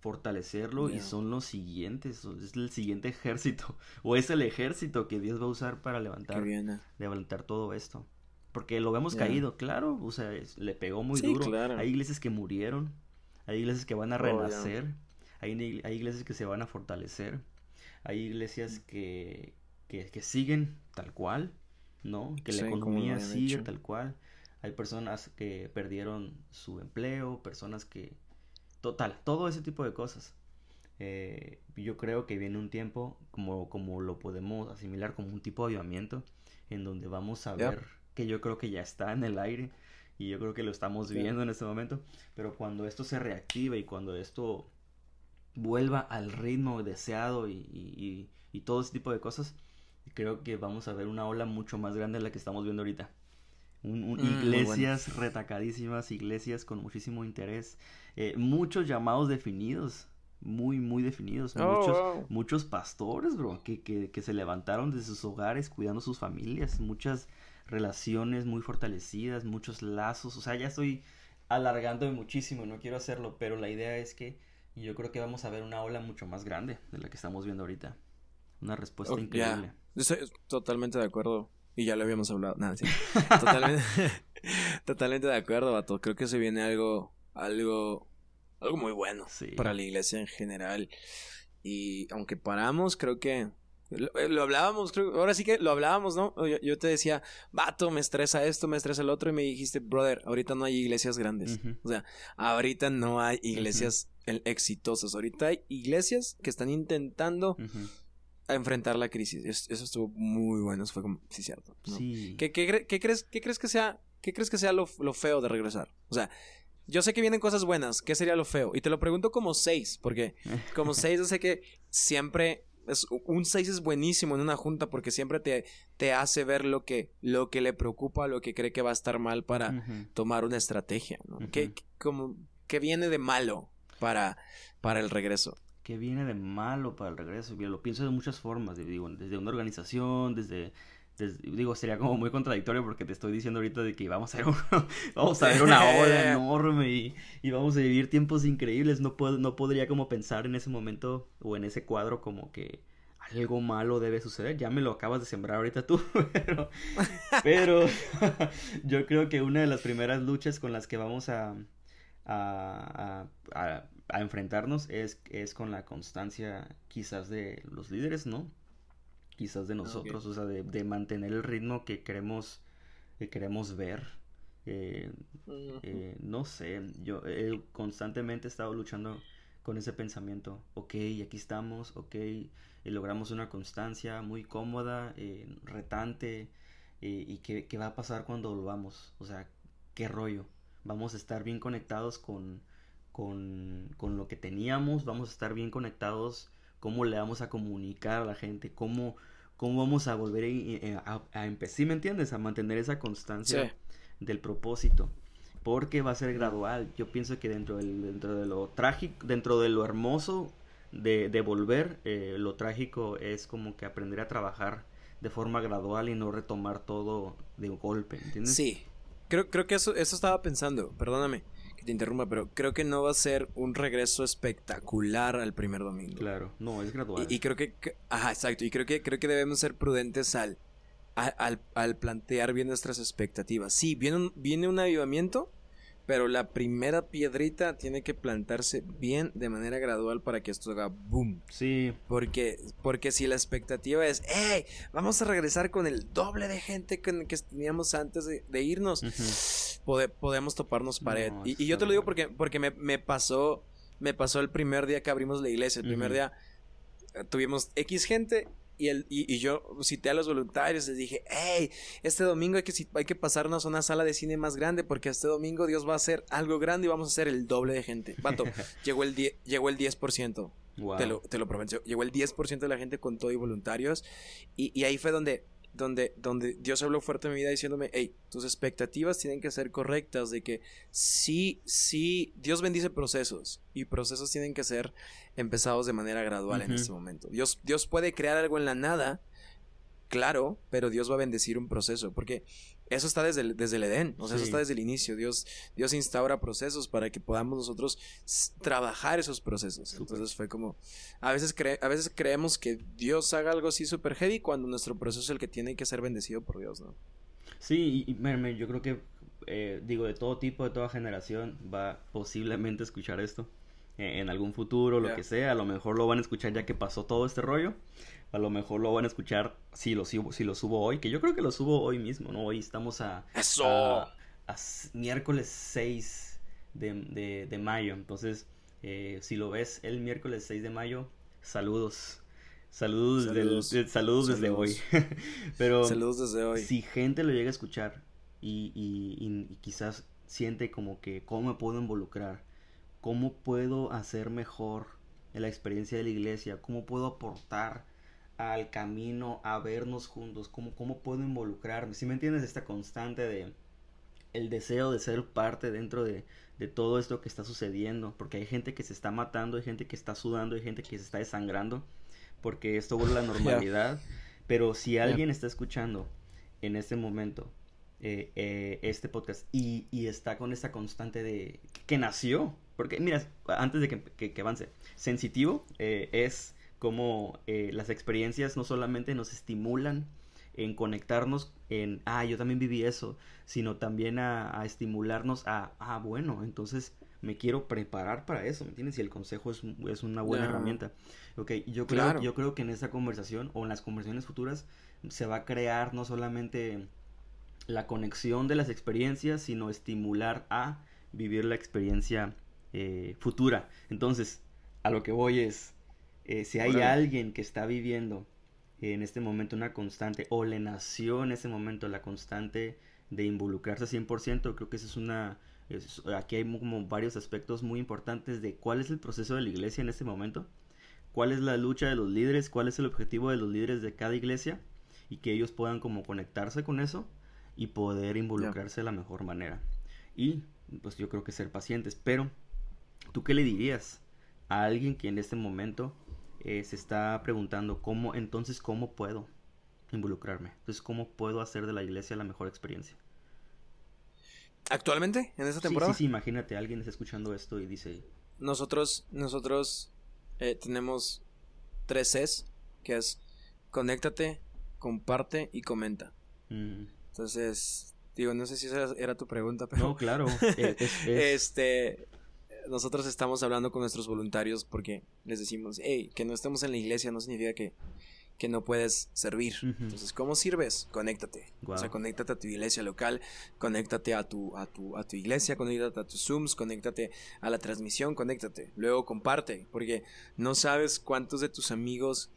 fortalecerlo y son los siguientes, es el siguiente ejército o es el ejército que Dios va a usar para levantar levantar todo esto. Porque lo vemos caído, claro, o sea, es- le pegó muy Sí, duro. claro. Hay iglesias que murieron, hay iglesias que van a Oh, renacer, hay, hay iglesias que se van a fortalecer, hay iglesias que, que, que siguen tal cual, ¿no? Que la Sí, economía sigue tal cual. Hay personas que perdieron su empleo, personas que... Total, todo ese tipo de cosas. Eh, yo creo que viene un tiempo, como, como lo podemos asimilar como un tipo de avivamiento, en donde vamos a Yep. ver que yo creo que ya está en el aire y yo creo que lo estamos viendo en este momento, pero cuando esto se reactive y cuando esto vuelva al ritmo deseado y, y- y- y todo ese tipo de cosas, creo que vamos a ver una ola mucho más grande de la que estamos viendo ahorita. Un- un- Mm, bueno. iglesias retacadísimas, iglesias con muchísimo interés, eh, muchos llamados definidos, muy, muy definidos, Oh, muchos, wow. muchos pastores, bro, que, que, que se levantaron de sus hogares cuidando sus familias, muchas relaciones muy fortalecidas, muchos lazos, o sea, ya estoy alargándome muchísimo, no quiero hacerlo, pero la idea es que yo creo que vamos a ver una ola mucho más grande de la que estamos viendo ahorita. Una respuesta increíble. Estoy totalmente de acuerdo. Y ya lo habíamos hablado. Nada, sí. Totalmente, totalmente de acuerdo, vato. Creo que se viene algo, algo, algo muy bueno Sí. para la iglesia en general. Y aunque paramos, creo que lo, eh, lo hablábamos, creo, ahora sí que lo hablábamos, ¿no? Yo, yo te decía, vato, me estresa esto, me estresa el otro, y me dijiste, brother, ahorita no hay iglesias grandes. O sea, ahorita no hay iglesias exitosas. Ahorita hay iglesias que están intentando. A enfrentar la crisis. Es- Eso estuvo muy bueno. Eso fue como, sí, cierto. ¿no? Sí. ¿Qué, qué cre- qué crees, qué crees que sea, qué crees que sea lo, lo feo de regresar? O sea, yo sé que vienen cosas buenas. ¿Qué sería lo feo? Y te lo pregunto como seis, porque como seis yo sé que siempre es, un seis es buenísimo en una junta porque siempre te, te hace ver lo que, lo que le preocupa, lo que cree que va a estar mal para tomar una estrategia, ¿no? Ujú. ¿Qué, qué- como, qué viene de malo para, para el regreso? Que viene de malo para el regreso. Lo pienso de muchas formas, digo, desde una organización, desde, desde- digo, sería como muy contradictorio porque te estoy diciendo ahorita de que vamos a ver, vamos a ver una ola enorme y, y vamos a vivir tiempos increíbles. No puedo, no podría como pensar en ese momento o en ese cuadro como que algo malo debe suceder. Ya me lo acabas de sembrar ahorita tú, pero, pero yo creo que una de las primeras luchas con las que vamos a, a, a- a- a enfrentarnos es, es con la constancia quizás de los líderes, ¿no? Quizás de nosotros, o sea, de, de mantener el ritmo que queremos, que queremos ver. Eh, eh, no sé, yo eh, constantemente he estado luchando con ese pensamiento. Ok, aquí estamos, ok, y logramos una constancia muy cómoda, eh, retante, eh, y qué, qué, va a pasar cuando volvamos. O sea, qué rollo. Vamos a estar bien conectados con, con, con lo que teníamos, vamos a estar bien conectados, cómo le vamos a comunicar a la gente, cómo, cómo vamos a volver a, a, empezar, ¿me entiendes? A mantener esa constancia del propósito porque va a ser gradual. Yo pienso que dentro, del, dentro de lo trágico, dentro de lo hermoso de, de volver, eh, lo trágico es como que aprender a trabajar de forma gradual y no retomar todo de golpe, ¿entiendes? Sí, creo, creo que eso, eso estaba pensando, perdóname te interrumpa, pero creo que no va a ser un regreso espectacular al primer domingo. Claro, no, es gradual. Y, y creo que, ajá, exacto, y creo que, creo que debemos ser prudentes al, al, al plantear bien nuestras expectativas. Sí, viene un, viene un avivamiento, pero la primera piedrita tiene que plantarse bien de manera gradual para que esto haga boom. Sí. Porque, porque si la expectativa es, hey, vamos a regresar con el doble de gente que, que teníamos antes de, de irnos, podemos toparnos pared. No, y, y, yo te lo digo porque, porque me, me, pasó, me pasó el primer día que abrimos la iglesia. El primer día eh, tuvimos X gente y, el, y, y, yo cité a los voluntarios, les dije, hey, este domingo hay que, hay que pasarnos a una sala de cine más grande porque este domingo Dios va a hacer algo grande y vamos a hacer el doble de gente. Vato, llegó el, die, llegó el 10%. Wow. Te, lo, te lo prometo. Llegó el 10% de la gente con todo y voluntarios. Y, y ahí fue donde donde, donde Dios habló fuerte en mi vida diciéndome, hey, tus expectativas tienen que ser correctas, de que sí, sí, Dios bendice procesos y procesos tienen que ser empezados de manera gradual uh -huh. en este momento. Dios, Dios puede crear algo en la nada, claro, pero Dios va a bendecir un proceso, porque eso está desde el, desde el Edén, o sea, sí. eso está desde el inicio. Dios, Dios instaura procesos para que podamos nosotros trabajar esos procesos. Super. Entonces fue como, a veces, cre a veces creemos que Dios haga algo así super heavy cuando nuestro proceso es el que tiene que ser bendecido por Dios, ¿no? Sí, y, y yo creo que, eh, digo, de todo tipo, de toda generación, va posiblemente a escuchar esto en algún futuro, lo yeah. que sea. A lo mejor lo van a escuchar ya que pasó todo este rollo a lo mejor lo van a escuchar si lo subo, si lo subo hoy, que yo creo que lo subo hoy mismo, ¿no? Hoy estamos a, Eso. a, a miércoles 6 de, de, de mayo, entonces eh, si lo ves el miércoles 6 de mayo, saludos. Saludos, saludos, del, saludos, saludos. desde hoy. Pero saludos desde hoy. si gente lo llega a escuchar y, y, y, y quizás siente como que cómo me puedo involucrar, cómo puedo hacer mejor la experiencia de la iglesia, cómo puedo aportar al camino, a vernos juntos, cómo, cómo puedo involucrarme. Si me entiendes, esta constante de el deseo de ser parte dentro de, de, todo esto que está sucediendo, porque hay gente que se está matando, hay gente que está sudando, hay gente que se está desangrando, porque esto vuelve a la normalidad. Yeah. Pero si alguien yeah. está escuchando en este momento eh, eh, este podcast y, y, está con esta constante de que nació, porque mira, antes de que, que, que avance, sensitivo eh, es como eh, las experiencias no solamente nos estimulan en conectarnos en, ah, yo también viví eso, sino también a, a estimularnos a, ah, bueno, entonces me quiero preparar para eso, ¿me entiendes? Y el consejo es, es una buena yeah. herramienta. Ok, yo creo, claro. yo creo que en esta conversación o en las conversaciones futuras se va a crear no solamente la conexión de las experiencias, sino estimular a vivir la experiencia eh, futura. Entonces, a lo que voy es, eh, si hay Hola. alguien que está viviendo en este momento una constante o le nació en ese momento la constante de involucrarse 100%, creo que esa es una... Es, aquí hay como varios aspectos muy importantes de cuál es el proceso de la iglesia en este momento, cuál es la lucha de los líderes, cuál es el objetivo de los líderes de cada iglesia y que ellos puedan como conectarse con eso y poder involucrarse yeah. de la mejor manera. Y pues yo creo que ser pacientes, pero ¿tú qué le dirías a alguien que en este momento eh, se está preguntando cómo, entonces, ¿cómo puedo involucrarme? Entonces, ¿cómo puedo hacer de la iglesia la mejor experiencia? ¿Actualmente? ¿En esta temporada? Sí, sí, sí imagínate, alguien está escuchando esto y dice... Nosotros, nosotros eh, tenemos tres Cs, que es conéctate, comparte y comenta. Mm. Entonces, digo, no sé si esa era tu pregunta, pero... No, claro. es, es... Este, nosotros estamos hablando con nuestros voluntarios porque les decimos, hey, que no estemos en la iglesia no significa que, que no puedes servir. Entonces, ¿cómo sirves? Conéctate. O sea, conéctate a tu iglesia local, conéctate a tu, a tu, a tu iglesia, conéctate a tus Zooms, conéctate a la transmisión, conéctate. Luego comparte, porque no sabes cuántos de tus amigos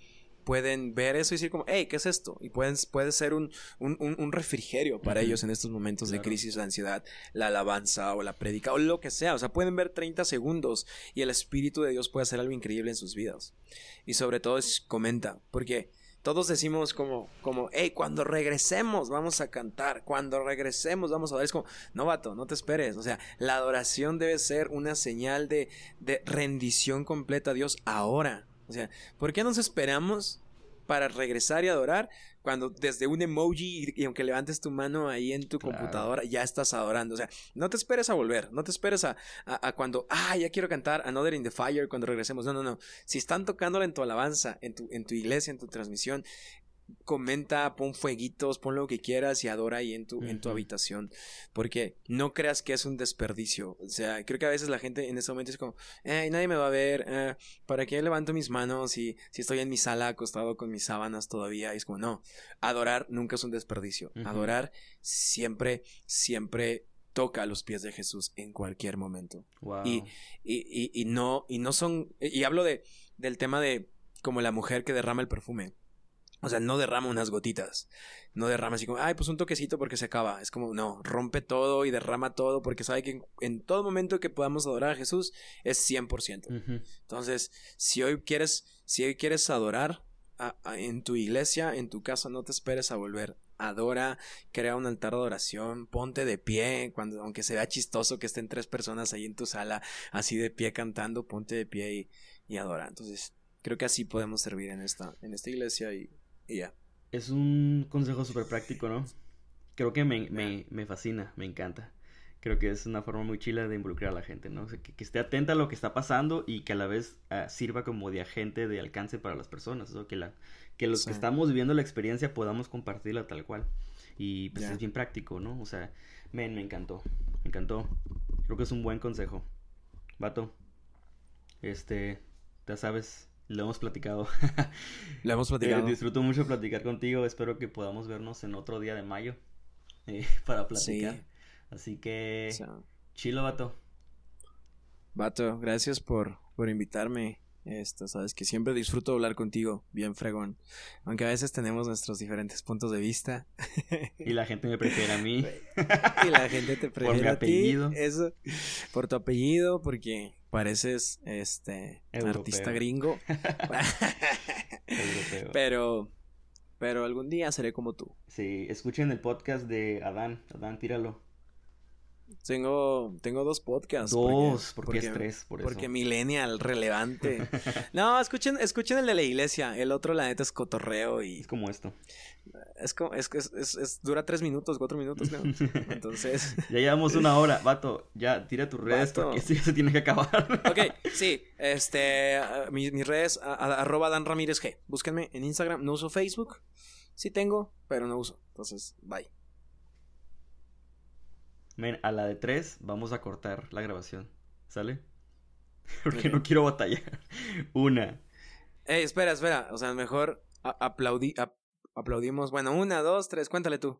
pueden ver eso y decir como, hey, ¿qué es esto? Y pueden, puede ser un, un, un- un refrigerio para ellos en estos momentos de crisis, de ansiedad, la alabanza o la prédica o lo que sea. O sea, pueden ver 30 segundos y el Espíritu de Dios puede hacer algo increíble en sus vidas. Y sobre todo es comenta, porque todos decimos como, como, hey, cuando regresemos vamos a cantar, cuando regresemos vamos a dar, es como, no, vato, no te esperes, o sea, la adoración debe ser una señal de, de rendición completa a Dios ahora, o sea, ¿por qué nos esperamos para regresar y adorar cuando desde un emoji y, aunque levantes tu mano ahí en tu Claro. computadora ya estás adorando, o sea, no te esperes a volver, no te esperes a, a, a cuando, ah, ya quiero cantar Another in the Fire cuando regresemos, no, no, no, si están tocándola en tu alabanza, en tu, en tu iglesia, en tu transmisión, comenta, pon fueguitos, pon lo que quieras y adora ahí en tu, en tu habitación. Porque no creas que es un desperdicio. O sea, creo que a veces la gente en ese momento es como, eh, nadie me va a ver, eh, ¿para qué levanto mis manos si, si estoy en mi sala acostado con mis sábanas todavía? Y es como, no, adorar nunca es un desperdicio. Adorar siempre, siempre toca a los pies de Jesús en cualquier momento Wow. y, y, y, y no, y no son, y hablo de, del tema de como la mujer que derrama el perfume. O sea, no derrama unas gotitas. No derrama así como, ay, pues un toquecito porque se acaba. Es como, no, rompe todo y derrama todo porque sabe que en, en todo momento que podamos adorar a Jesús es 100%. Ujú. Entonces, si hoy quieres, si hoy quieres adorar a- a- en tu iglesia, en tu casa, no te esperes a volver. Adora, crea un altar de adoración, ponte de pie, cuando, aunque sea chistoso que estén tres personas ahí en tu sala, así de pie cantando, ponte de pie y, y adora. Entonces, creo que así podemos servir en esta, en esta iglesia y, y ya. Es un consejo súper práctico, ¿no? Creo que me, me, me fascina, me encanta. Creo que es una forma muy chila de involucrar a la gente, ¿no? O sea, que, que esté atenta a lo que está pasando y que a la vez ah, sirva como de agente de alcance para las personas. O que, la, que los que estamos viviendo la experiencia podamos compartirla tal cual. Y pues es bien práctico, ¿no? O sea, men, me encantó. Me encantó. Creo que es un buen consejo. Vato. Este, ya sabes, lo hemos platicado. Lo hemos Eh, platicado. disfruto mucho platicar contigo. Espero que podamos vernos en otro día de mayo eh, para platicar. Sí. Así que, chilo, vato. Vato, gracias por, por invitarme. Esto, sabes que siempre disfruto hablar contigo, bien fregón. Aunque a veces tenemos nuestros diferentes puntos de vista. Y la gente me prefiere a mí. y la gente te Por mi prefiere a ti, apellido. Eso, por tu apellido, porque pareces este Europeo. artista gringo. Europeo. pero, pero algún día seré como tú. Sí, escuchen el podcast de Adán. Adán, tíralo. Tengo, tengo dos podcasts. Dos, porque es tres, por eso. Porque millennial, relevante. No, escuchen, escuchen el de la iglesia. El otro, la neta, es cotorreo y Es como esto. es como, es, es, es- es- dura tres minutos, cuatro minutos, ¿no? Entonces, Ya llevamos una hora. Vato, ya tira tus redes Vato. porque esto ya se tiene que acabar. ok, sí, este, ah, mi- mis redes, a- a- arroba Dan Ramírez G. Búsquenme en Instagram, no uso Facebook. Sí tengo, pero no uso. Entonces, bye. Men, a la de tres vamos a cortar la grabación. ¿Sale? Porque no quiero batallar. Una. Ey, espera, espera. O sea, mejor aplaudí, ap- aplaudimos. Bueno, una, dos, tres, cuéntale tú.